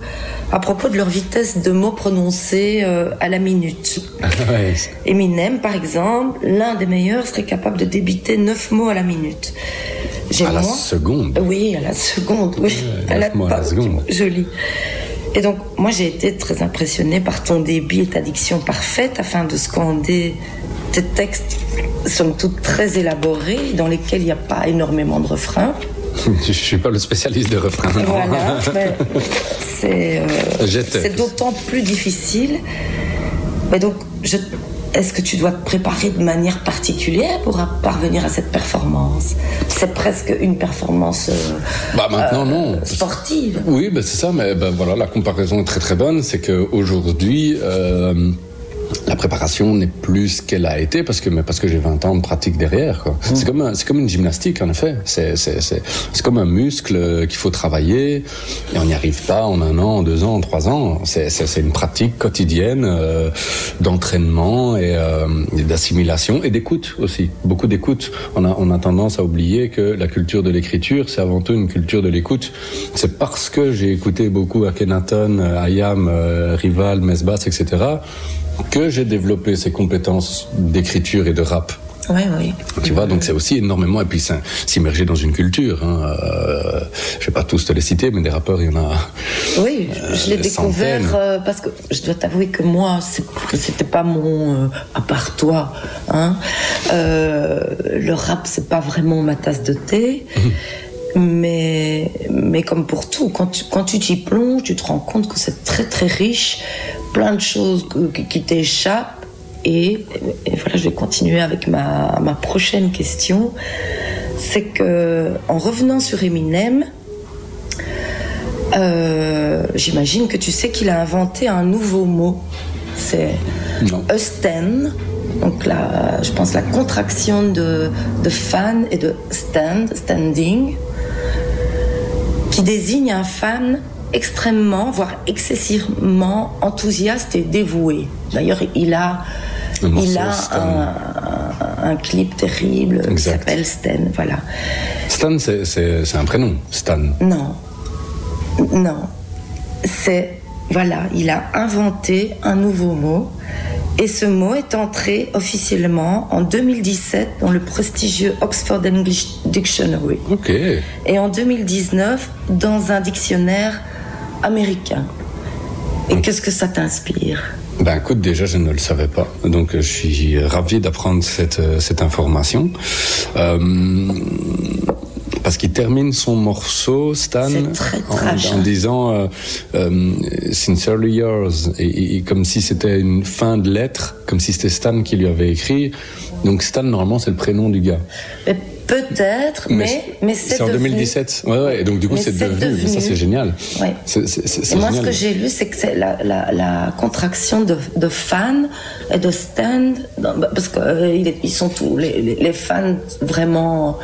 à propos de leur vitesse de mots prononcés euh, à la minute. [LAUGHS] Ouais, Eminem, par exemple, l'un des meilleurs serait capable de débiter 9 mots à la minute. À la seconde. Oui, à la seconde, oui. Ouais, neuf mots à la seconde. Joli. Et donc, moi, j'ai été très impressionnée par ton débit et ta diction parfaite afin de scander tes textes, somme toute très élaborés, dans lesquels il n'y a pas énormément de refrains. [LAUGHS] Je suis pas le spécialiste de refrain. non. Voilà. [LAUGHS] c'est euh, c'est d'autant plus difficile. Mais donc, je- est-ce que tu dois te préparer de manière particulière pour parvenir à cette performance? C'est presque une performance euh, Bah maintenant non. sportive. Oui, bah, c'est ça, mais bah, voilà, la comparaison est très très bonne. C'est qu'aujourd'hui, euh, la préparation n'est plus ce qu'elle a été parce que, mais parce que j'ai 20 ans de pratique derrière. quoi. C'est comme, un- c'est comme une gymnastique en effet. C'est, c'est, c'est, c'est comme un muscle euh, qu'il faut travailler et on n'y arrive pas en un an, en deux ans, en trois ans. C'est, c'est, c'est une pratique quotidienne euh, d'entraînement et, euh, et d'assimilation et d'écoute aussi. Beaucoup d'écoute. On a, on a tendance à oublier que la culture de l'écriture, c'est avant tout une culture de l'écoute. C'est parce que j'ai écouté beaucoup Akhenaton, euh, Ayam, euh, Rival, Mesbas, etc., que j'ai développé ces compétences d'écriture et de rap. Oui, oui. Tu vois, donc c'est aussi énormément, et puis s'im- s'immerger dans une culture. Hein. Euh, je vais pas tous te les citer, mais des rappeurs, il y en a. Oui, je l'ai découvert euh, parce que je dois t'avouer que moi, c'était pas mon. euh, à part toi, hein. Euh, le rap, c'est pas vraiment ma tasse de thé. [LAUGHS] Mais, mais comme pour tout, quand tu, quand tu t'y plonges, tu te rends compte que c'est très très riche, plein de choses que- qui, qui t'échappent. Et, et voilà, je vais continuer avec ma, ma prochaine question. C'est que, en revenant sur Eminem, euh, j'imagine que tu sais qu'il a inventé un nouveau mot. C'est. Eusten. Donc la, je pense la contraction de, de fan et de stand, standing, qui désigne un fan extrêmement, voire excessivement enthousiaste et dévoué. D'ailleurs, il a, morceau il a Stan. un, un clip terrible qui s'appelle Sten. Voilà. Stan, c'est- un prénom. Stan. Non, non. C'est voilà, il a inventé un nouveau mot. Et ce mot est entré officiellement en 2017 dans le prestigieux Oxford English Dictionary. Ok. et en 2019 dans un dictionnaire américain. Et qu'est-ce que ça t'inspire? Ben écoute, déjà je ne le savais pas, donc je suis ravi d'apprendre cette, euh, cette information. Euh, parce qu'il termine son morceau, Stan, très en, disant euh, euh, Sincerely yours, et, et- et comme si c'était une fin de lettre, comme si c'était Stan qui lui avait écrit. Donc Stan, normalement, c'est le prénom du gars. Mais Peut-être, mais, mais, c'est c'est en devenu- 2017. Ouais, ouais, et donc du coup c'est devenu. Mais ça c'est génial. Ouais. Et moi, ce que j'ai lu, c'est que c'est la, la, la contraction de, de fan et de stand, dans- parce qu'ils sont tous les, les, fans vraiment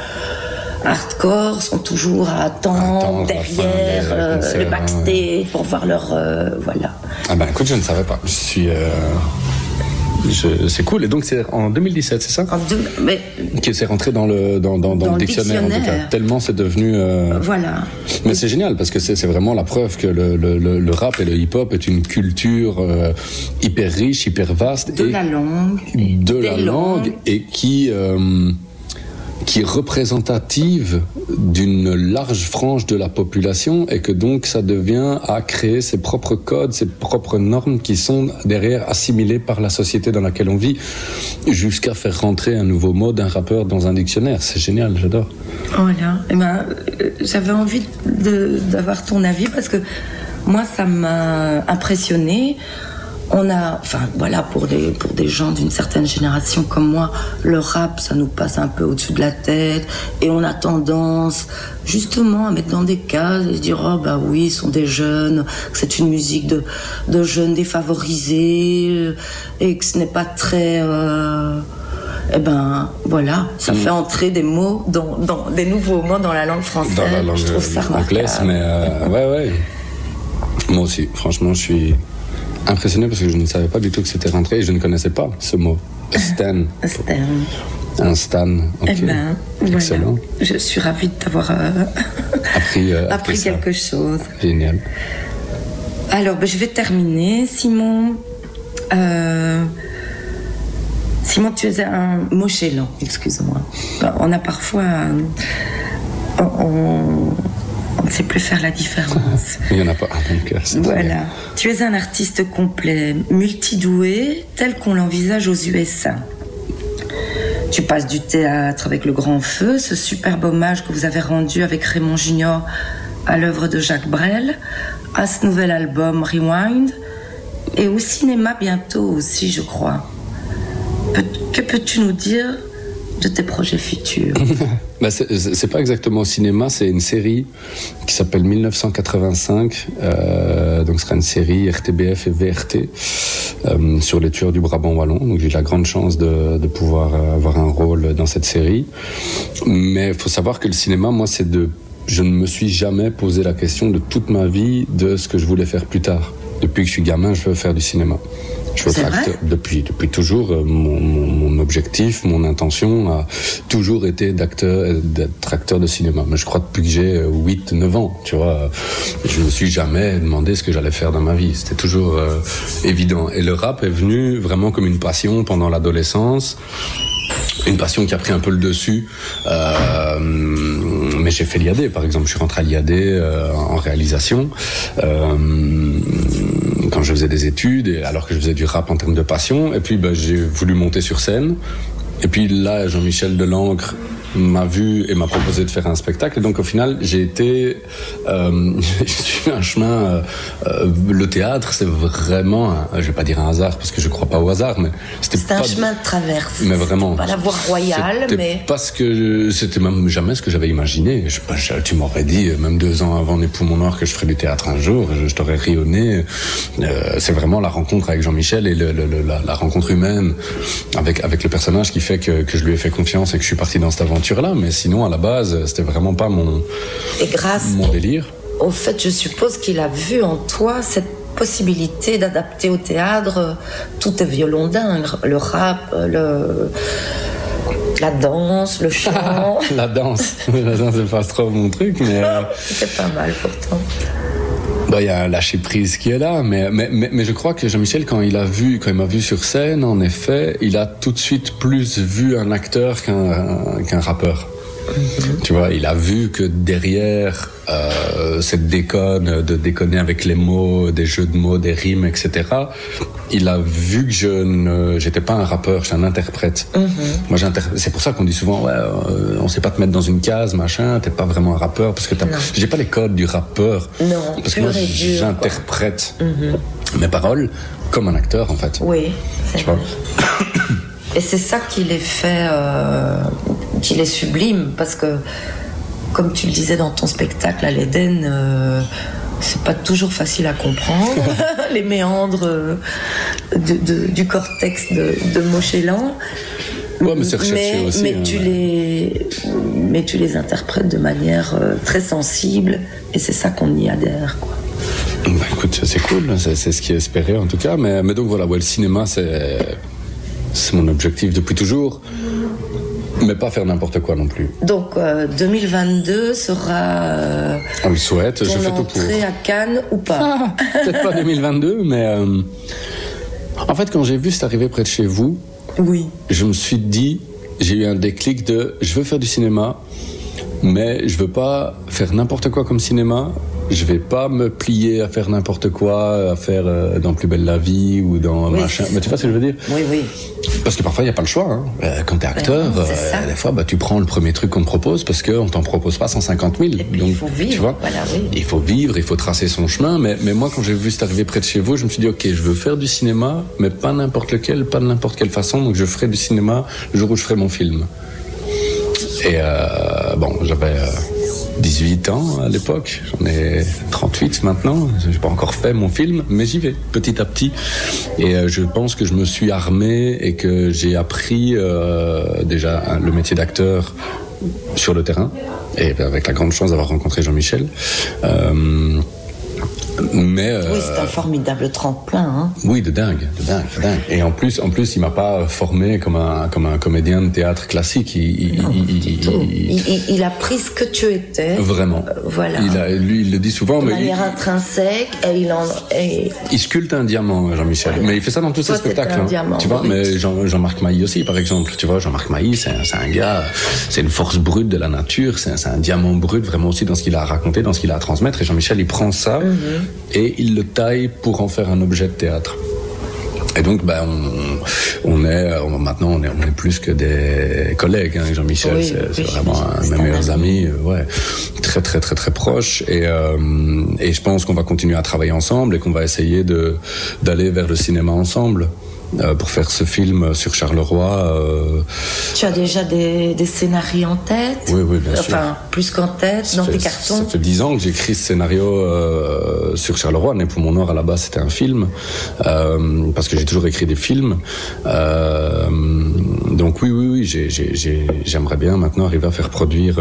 hardcore sont toujours à attendre, derrière euh, le backstage pour voir leur euh, voilà. Ah ben écoute, je ne savais pas. Je suis. C'est cool. Et donc c'est en 2017, c'est ça En deux- mais Que c'est rentré dans le dans, dans, dans Dans le dictionnaire, en tout cas. Tellement c'est devenu. euh, voilà. Mais c'est génial parce que c'est c'est vraiment la preuve que le, le, le, rap et le hip-hop est une culture euh, hyper riche, hyper vaste De et la langue. de la langue et qui euh, qui est représentative d'une large frange de la population et que donc ça devient à créer ses propres codes, ses propres normes qui sont derrière assimilées par la société dans laquelle on vit jusqu'à faire rentrer un nouveau mot d'un rappeur dans un dictionnaire. C'est génial, j'adore. Voilà. Eh ben, euh, j'avais envie d'avoir ton avis parce que moi, ça m'a impressionné. On a, enfin voilà, pour des, pour des gens d'une certaine génération comme moi, le rap, ça nous passe un peu au-dessus de la tête et on a tendance justement à mettre dans des cases et se dire, oh bah oui, ils sont des jeunes, que c'est une musique de, de jeunes défavorisés euh, et que ce n'est pas très... euh, eh ben voilà, ça Mm. fait entrer des mots dans, dans des nouveaux mots dans la langue française. Dans la langue je trouve ça remarquable. mais euh, ouais, ouais. Moi aussi, franchement, je suis impressionné parce que je ne savais pas du tout que c'était rentré et je ne connaissais pas ce mot. Stan. Stern. Un stan. Ok. Eh ben, voilà. Excellent. Je suis ravie de t'avoir euh, [LAUGHS] Appris, euh, [LAUGHS] appris ça. quelque chose. Génial. Alors, ben, je vais terminer. Simon, euh, Simon, tu es un mochelan, excuse-moi. Ben, On a parfois. on, sait plus faire la différence. Il n'y en a pas. Donc, euh. Voilà. Tu es un artiste complet, multidoué, tel qu'on l'envisage aux USA. Tu passes du théâtre avec Le Grand Feu, ce superbe hommage que vous avez rendu avec Raymond Junior à l'œuvre de Jacques Brel, à ce nouvel album Rewind, et au cinéma bientôt aussi, je crois. Que peux-tu nous dire de tes projets futurs [LAUGHS] Bah, c'est- pas exactement au cinéma, c'est une série qui s'appelle 1985. euh, donc, ce sera une série RTBF et VRT euh, sur les tueurs du Brabant wallon. Donc, j'ai la grande chance de, de pouvoir euh, avoir un rôle dans cette série. Mais il faut savoir que le cinéma, moi, c'est de. Je ne me suis jamais posé la question de toute ma vie de ce que je voulais faire plus tard. Depuis que je suis gamin, je veux faire du cinéma. Je depuis, depuis toujours. euh, Mon, mon, mon objectif, mon intention a toujours été d'acteur, euh, d'être acteur de cinéma. Mais je crois depuis que j'ai euh, 8, 9 ans, tu vois. euh, Je me suis jamais demandé ce que j'allais faire dans ma vie. C'était toujours euh, évident. Et le rap est venu vraiment comme une passion pendant l'adolescence une passion qui a pris un peu le dessus. Euh, mais j'ai fait l'IAD, par exemple. Je suis rentré à l'IAD euh, en réalisation. Euh, quand je faisais des études, et alors que je faisais du rap en termes de passion. Et puis, bah, j'ai voulu monter sur scène. Et puis là, Jean-Michel Delancre m'a vu et m'a proposé de faire un spectacle. Et donc au final, j'ai été, euh, [LAUGHS] j'ai suivi un chemin. euh, euh, le théâtre, c'est vraiment, un- je vais pas dire un hasard parce que je crois pas au hasard, mais c'était un chemin de traverse. mais vraiment. Pas la voie royale, mais. Pas ce que c'était même jamais ce que j'avais imaginé. Je, je- tu m'aurais dit même deux ans avant les poumons noirs que je ferais du théâtre un jour, je, je t'aurais ri au nez. Euh, c'est vraiment la rencontre avec Jean-Michel et le- le- le- la, la rencontre humaine avec avec le personnage qui fait que, que je lui ai fait confiance et que je suis parti dans cette aventure-là. Mais sinon, à la base, c'était vraiment pas mon Et grâce mon délire. au fait, je suppose qu'il a vu en toi cette possibilité d'adapter au théâtre tous tes violons dingues, le rap, le, la danse, le chant. [LAUGHS] La danse, [LAUGHS] la danse c'est pas trop mon truc, mais [LAUGHS] euh, C'était pas mal pourtant. Bah, il y a un lâcher prise qui est là. Mais, mais, mais, je crois que Jean-Michel, quand il a vu, quand il m'a vu sur scène, en effet, il a tout de suite plus vu un acteur qu'un qu'un rappeur. Tu vois, il a vu que derrière euh, cette déconne, de déconner avec les mots, des jeux de mots, des rimes, etc., il a vu que je ne, j'étais pas un rappeur, j'étais un interprète. Moi, j'inter- c'est pour ça qu'on dit souvent, ouais, euh, on sait pas te mettre dans une case, machin, t'es pas vraiment un rappeur, parce que j'ai pas les codes du rappeur. Non, Parce que moi, j'interprète mes paroles comme un acteur, en fait. Oui, c'est. [COUGHS] Et c'est ça qui les fait, euh, qui les sublime, parce que, comme tu le disais dans ton spectacle à l'Éden, euh, c'est pas toujours facile à comprendre, [LAUGHS] les méandres euh, de- de- du cortex de, de. Ouais, mais mais, aussi, mais hein, tu ouais. les, mais tu les interprètes de manière euh, très sensible, et c'est ça qu'on y adhère. Quoi. Bah, écoute, c'est cool, c'est c'est ce qui est espéré en tout cas. Mais, mais donc voilà, ouais, le cinéma, c'est c'est mon objectif depuis toujours. Mais pas faire n'importe quoi non plus. Donc euh, 2022 sera euh, On le souhaite, je fais tout pour. à Cannes ou pas [LAUGHS] Peut-être pas 2022, mais euh, en fait, quand j'ai vu c'est arrivé près de chez vous, Oui. je me suis dit, j'ai eu un déclic de je veux faire du cinéma, mais je veux pas faire n'importe quoi comme cinéma. Je vais pas me plier à faire n'importe quoi, à faire euh, dans Plus belle la vie ou dans Oui, machin. Mais tu vois ce que je veux dire? Oui, oui. Parce que parfois, il n'y a pas le choix. Hein. Euh, Quand tu es acteur, ça. euh, des fois, bah, tu prends le premier truc qu'on te propose parce qu'on t'en propose pas 150 000. Et puis, il faut vivre, Tu vois voilà, oui. Il faut vivre, il faut tracer son chemin. Mais, mais moi, quand j'ai vu c'est arrivé près de chez vous, je me suis dit, OK, je veux faire du cinéma, mais pas n'importe lequel, pas de n'importe quelle façon. Donc, je ferai du cinéma le jour où je ferai mon film. Et euh, bon, j'avais 18 ans à l'époque, j'en ai 38 maintenant, j'ai pas encore fait mon film, mais j'y vais petit à petit. Et euh, je pense que je me suis armé et que j'ai appris euh, déjà hein, le métier d'acteur sur le terrain, et avec la grande chance d'avoir rencontré Jean-Michel. Euh, mais euh, Oui, c'est un formidable tremplin. Hein. oui, de dingue, de dingue, de dingue. Et en plus, en plus, il m'a pas formé comme un comme un comédien de théâtre classique. Il, Non, a pris ce que tu étais. Vraiment. Euh, voilà. Il a, lui, il le dit souvent, de mais manière intrinsèque, et il en. et- il sculpte un diamant, Jean-Michel. Mais il fait ça dans tous Toi, ses spectacles. un hein. diamant tu vois, mais Jean- Jean-Marc Mailly aussi, par exemple. Tu vois, Jean-Marc Mailly, c'est un, c'est un gars, c'est une force brute de la nature. C'est un, c'est un diamant brut, vraiment aussi dans ce qu'il a à raconter, dans ce qu'il a à transmettre. Et Jean-Michel, il prend ça Mhm. Et il le taille pour en faire un objet de théâtre. Et donc, ben, on, on est on- maintenant, on est, on est plus que des collègues. Hein, Jean-Michel, Oui, c'est oui, vraiment un de mes meilleurs ami. amis, euh, ouais, très très très très proche. Et, euh, et je pense qu'on va continuer à travailler ensemble et qu'on va essayer de d'aller vers le cinéma ensemble. Euh, pour faire ce film sur Charleroi. euh, Tu as déjà des, des scénarios en tête Oui, oui, bien sûr. Enfin, plus qu'en tête, ça dans fait, tes cartons Ça fait dix ans que j'écris ce scénario euh, sur Charleroi. Né pour mon Nord, à la base, c'était un film. Parce que j'ai toujours écrit des films. Donc oui, oui, oui, j'ai- j'ai- j'ai- j'aimerais bien maintenant arriver à faire produire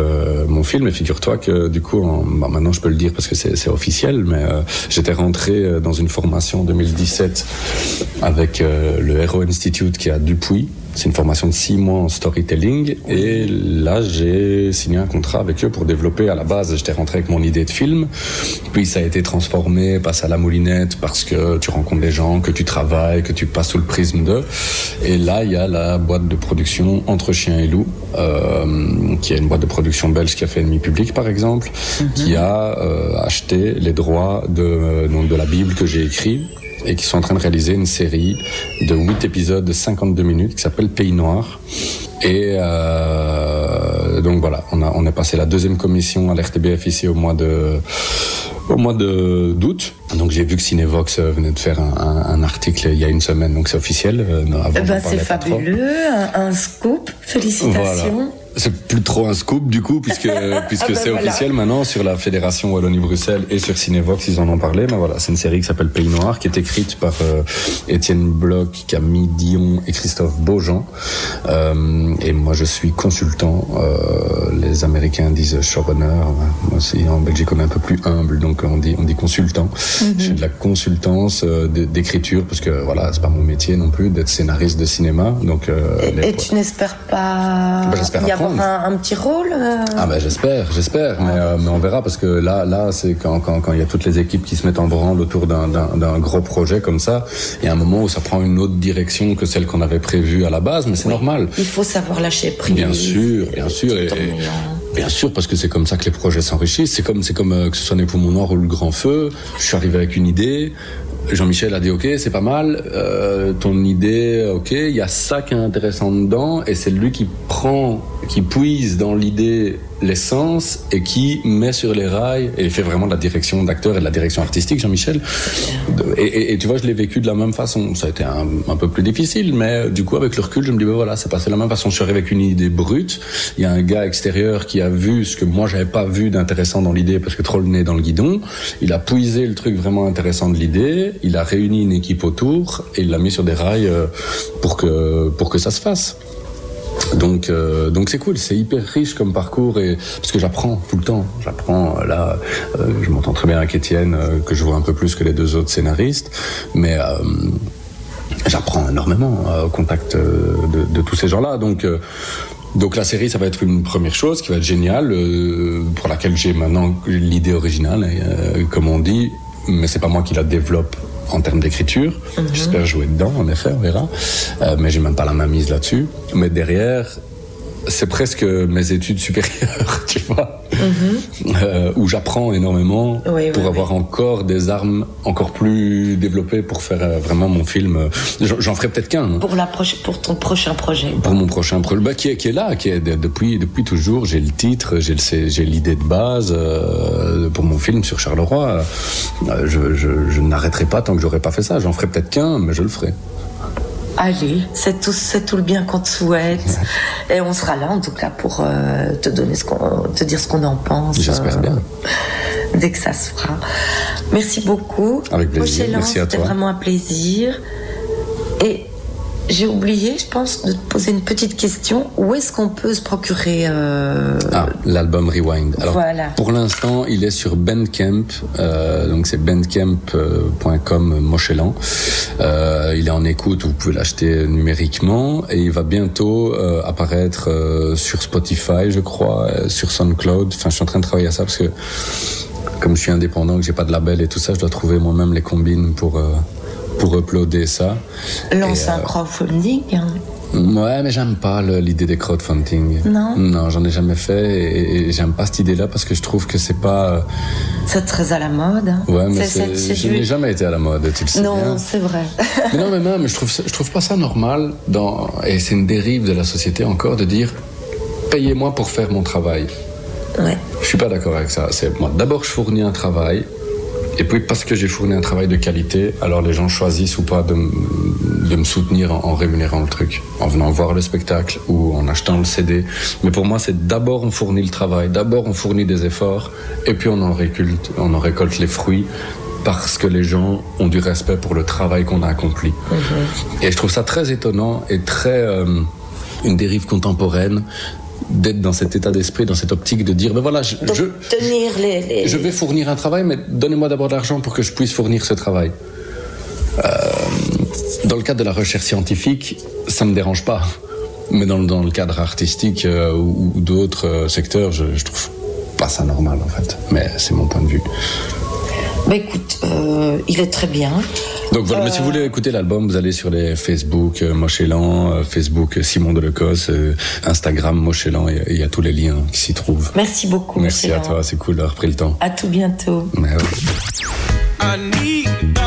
mon film. Et figure-toi que du coup, en- bah, maintenant je peux le dire parce que c'est officiel, mais j'étais rentré dans une formation en 2017 avec le Hero Institute qui est à Dupuis. C'est une formation de six mois en storytelling. Et là, j'ai signé un contrat avec eux pour développer. À la base, j'étais rentré avec mon idée de film. Puis ça a été transformé, passe à la moulinette parce que tu rencontres des gens, que tu travailles, que tu passes sous le prisme d'eux. Et là, il y a la boîte de production Entre Chiens et Loups, euh, qui est une boîte de production belge qui a fait Ennemi Public, par exemple, qui a euh, acheté les droits de, euh, donc de la Bible que j'ai écrit et qui sont en train de réaliser une série de 8 épisodes de 52 minutes qui s'appelle Pays Noir. Et euh, donc voilà, on, a, on est passé la deuxième commission à l'RTBF ici au mois de au mois de d'août. Donc j'ai vu que Cinevox euh, venait de faire un, un- un article il y a une semaine, donc c'est officiel. euh, Eh ben, c'est fabuleux, un, un scoop, félicitations. C'est plus trop un scoop du coup, puisque, [LAUGHS] puisque ben c'est voilà. officiel maintenant sur la Fédération Wallonie-Bruxelles et sur Cinevox, ils en ont parlé. Mais voilà, c'est une série qui s'appelle Pays Noir, qui est écrite par euh, Étienne Bloch, Camille Dion et Christophe Beaujean. Euh, et moi, je suis consultant. Euh, les Américains disent showrunner. Moi aussi, en Belgique, on est un peu plus humble, donc on dit, on dit consultant. Mhm. Je fais de la consultance euh, d'écriture, parce que voilà, c'est pas mon métier non plus d'être scénariste de cinéma. Donc, euh, les- Et tu n'espères pas Bah, j'espère y avoir un, un petit rôle euh, Ah ben j'espère, j'espère, mais, euh, mais on verra parce que là, là, c'est quand quand quand il y a toutes les équipes qui se mettent en branle autour d'un gros projet comme ça, il y a un moment où ça prend une autre direction que celle qu'on avait prévue à la base, mais c'est normal. Il faut savoir lâcher prise. Bien sûr, bien sûr, et, ayant- bien sûr, parce que c'est comme ça que les projets s'enrichissent. C'est comme, c'est comme euh, que ce soit les poumons noirs ou le grand feu. Je suis arrivé avec une idée. Jean-Michel a dit ok, c'est pas mal. euh, ton idée, ok, il y a ça qui est intéressant dedans, et c'est lui qui prend, qui puise dans l'idée l'essence et qui met sur les rails et fait vraiment la direction d'acteur et la direction artistique, Jean-Michel. Et, tu vois, je l'ai vécu de la même façon. Ça a été un, peu plus difficile, mais du coup, avec le recul, je me dis, ben voilà, c'est passé de la même façon. Je suis arrivé avec une idée brute. Il y a un gars extérieur qui a vu ce que moi, j'avais pas vu d'intéressant dans l'idée parce que trop le nez dans le guidon. Il a puisé le truc vraiment intéressant de l'idée. Il a réuni une équipe autour et il l'a mis sur des rails euh, pour que, pour que ça se fasse. Donc, euh, donc c'est cool, c'est hyper riche comme parcours et parce que j'apprends tout le temps. J'apprends euh, là, euh, je m'entends très bien avec Étienne, euh, que je vois un peu plus que les deux autres scénaristes, mais euh, j'apprends énormément euh, au contact de, de tous ces gens-là. Donc donc la série, ça va être une première chose qui va être géniale, euh, pour laquelle j'ai maintenant l'idée originale, euh, comme on dit, mais c'est pas moi qui la développe en termes d'écriture. J'espère jouer dedans, en effet, on verra. Euh, mais j'ai même pas la main mise là-dessus. Mais derrière, c'est presque mes études supérieures, [LAUGHS] tu vois, Euh, où j'apprends énormément Oui, pour oui, avoir encore des armes encore plus développées pour faire euh, vraiment mon film. J'en ferai peut-être qu'un. hein Pour, la pour ton prochain projet. pour mon prochain projet, bah, qui, est, qui est là, qui est de- depuis depuis toujours. J'ai le titre, j'ai l'idée de base euh, pour mon film sur Charleroi. Euh, je je, je n'arrêterai pas tant que j'aurai pas fait ça. J'en ferai peut-être qu'un, mais je le ferai. Allez, c'est tout, c'est tout le bien qu'on te souhaite. Et on sera là, en tout cas, pour euh, te donner ce qu'on, te dire ce qu'on en pense. J'espère euh, bien. Dès que ça se fera. Merci beaucoup. Avec plaisir, merci à C'était toi. vraiment un plaisir. Et j'ai oublié, je pense, de te poser une petite question. Où est-ce qu'on peut se procurer euh, Ah, l'album Rewind. Alors, Voilà. pour l'instant, il est sur Bandcamp, euh, donc c'est bandcamp.com Mochelan. Euh, il est en écoute, vous pouvez l'acheter numériquement et il va bientôt apparaître sur Spotify, je crois, sur SoundCloud. Enfin, je suis en train de travailler à ça parce que comme je suis indépendant, que j'ai pas de label et tout ça, je dois trouver moi-même les combines pour pour uploader ça. Lance un euh, crowdfunding hein. Ouais, mais j'aime pas l'idée des crowdfunding. Non? Non, j'en ai jamais fait et, et j'aime pas cette idée-là parce que je trouve que c'est pas. C'est très à la mode. hein. Ouais, mais c'est- c'est je du- n'ai jamais été à la mode, tu le sais Non, c'est vrai. Mais non, mais même, je trouve, je trouve pas ça normal dans, et c'est une dérive de la société encore de dire payez-moi pour faire mon travail. ouais. Je suis pas d'accord avec ça. C'est moi. D'abord, je fournis un travail. Et puis parce que j'ai fourni un travail de qualité, alors les gens choisissent ou pas de, de me soutenir en, en rémunérant le truc, en venant voir le spectacle ou en achetant le CD. Mais pour moi, c'est d'abord on fournit le travail, d'abord on fournit des efforts, et puis on en récolte, on en récolte les fruits parce que les gens ont du respect pour le travail qu'on a accompli. Et je trouve ça très étonnant et très euh, une dérive contemporaine d'être dans cet état d'esprit, dans cette optique de dire, ben voilà, je, je, tenir les. les- je vais fournir un travail, mais donnez-moi d'abord de l'argent pour que je puisse fournir ce travail. Euh, dans le cadre de la recherche scientifique, ça me dérange pas. Mais dans, dans le cadre artistique euh, ou, ou d'autres euh, secteurs, je, je trouve pas ça normal en fait. Mais c'est mon point de vue. Bah écoute, euh, il est très bien. Donc voilà, mais si vous voulez écouter l'album, vous allez sur les Facebook euh, Mochelan, euh, Facebook Simon Delecos, euh, Instagram Mochelan, il y a tous les liens qui s'y trouvent. Merci beaucoup. Merci à toi, c'est cool d'avoir pris le temps. À tout bientôt. Mais ouais. I need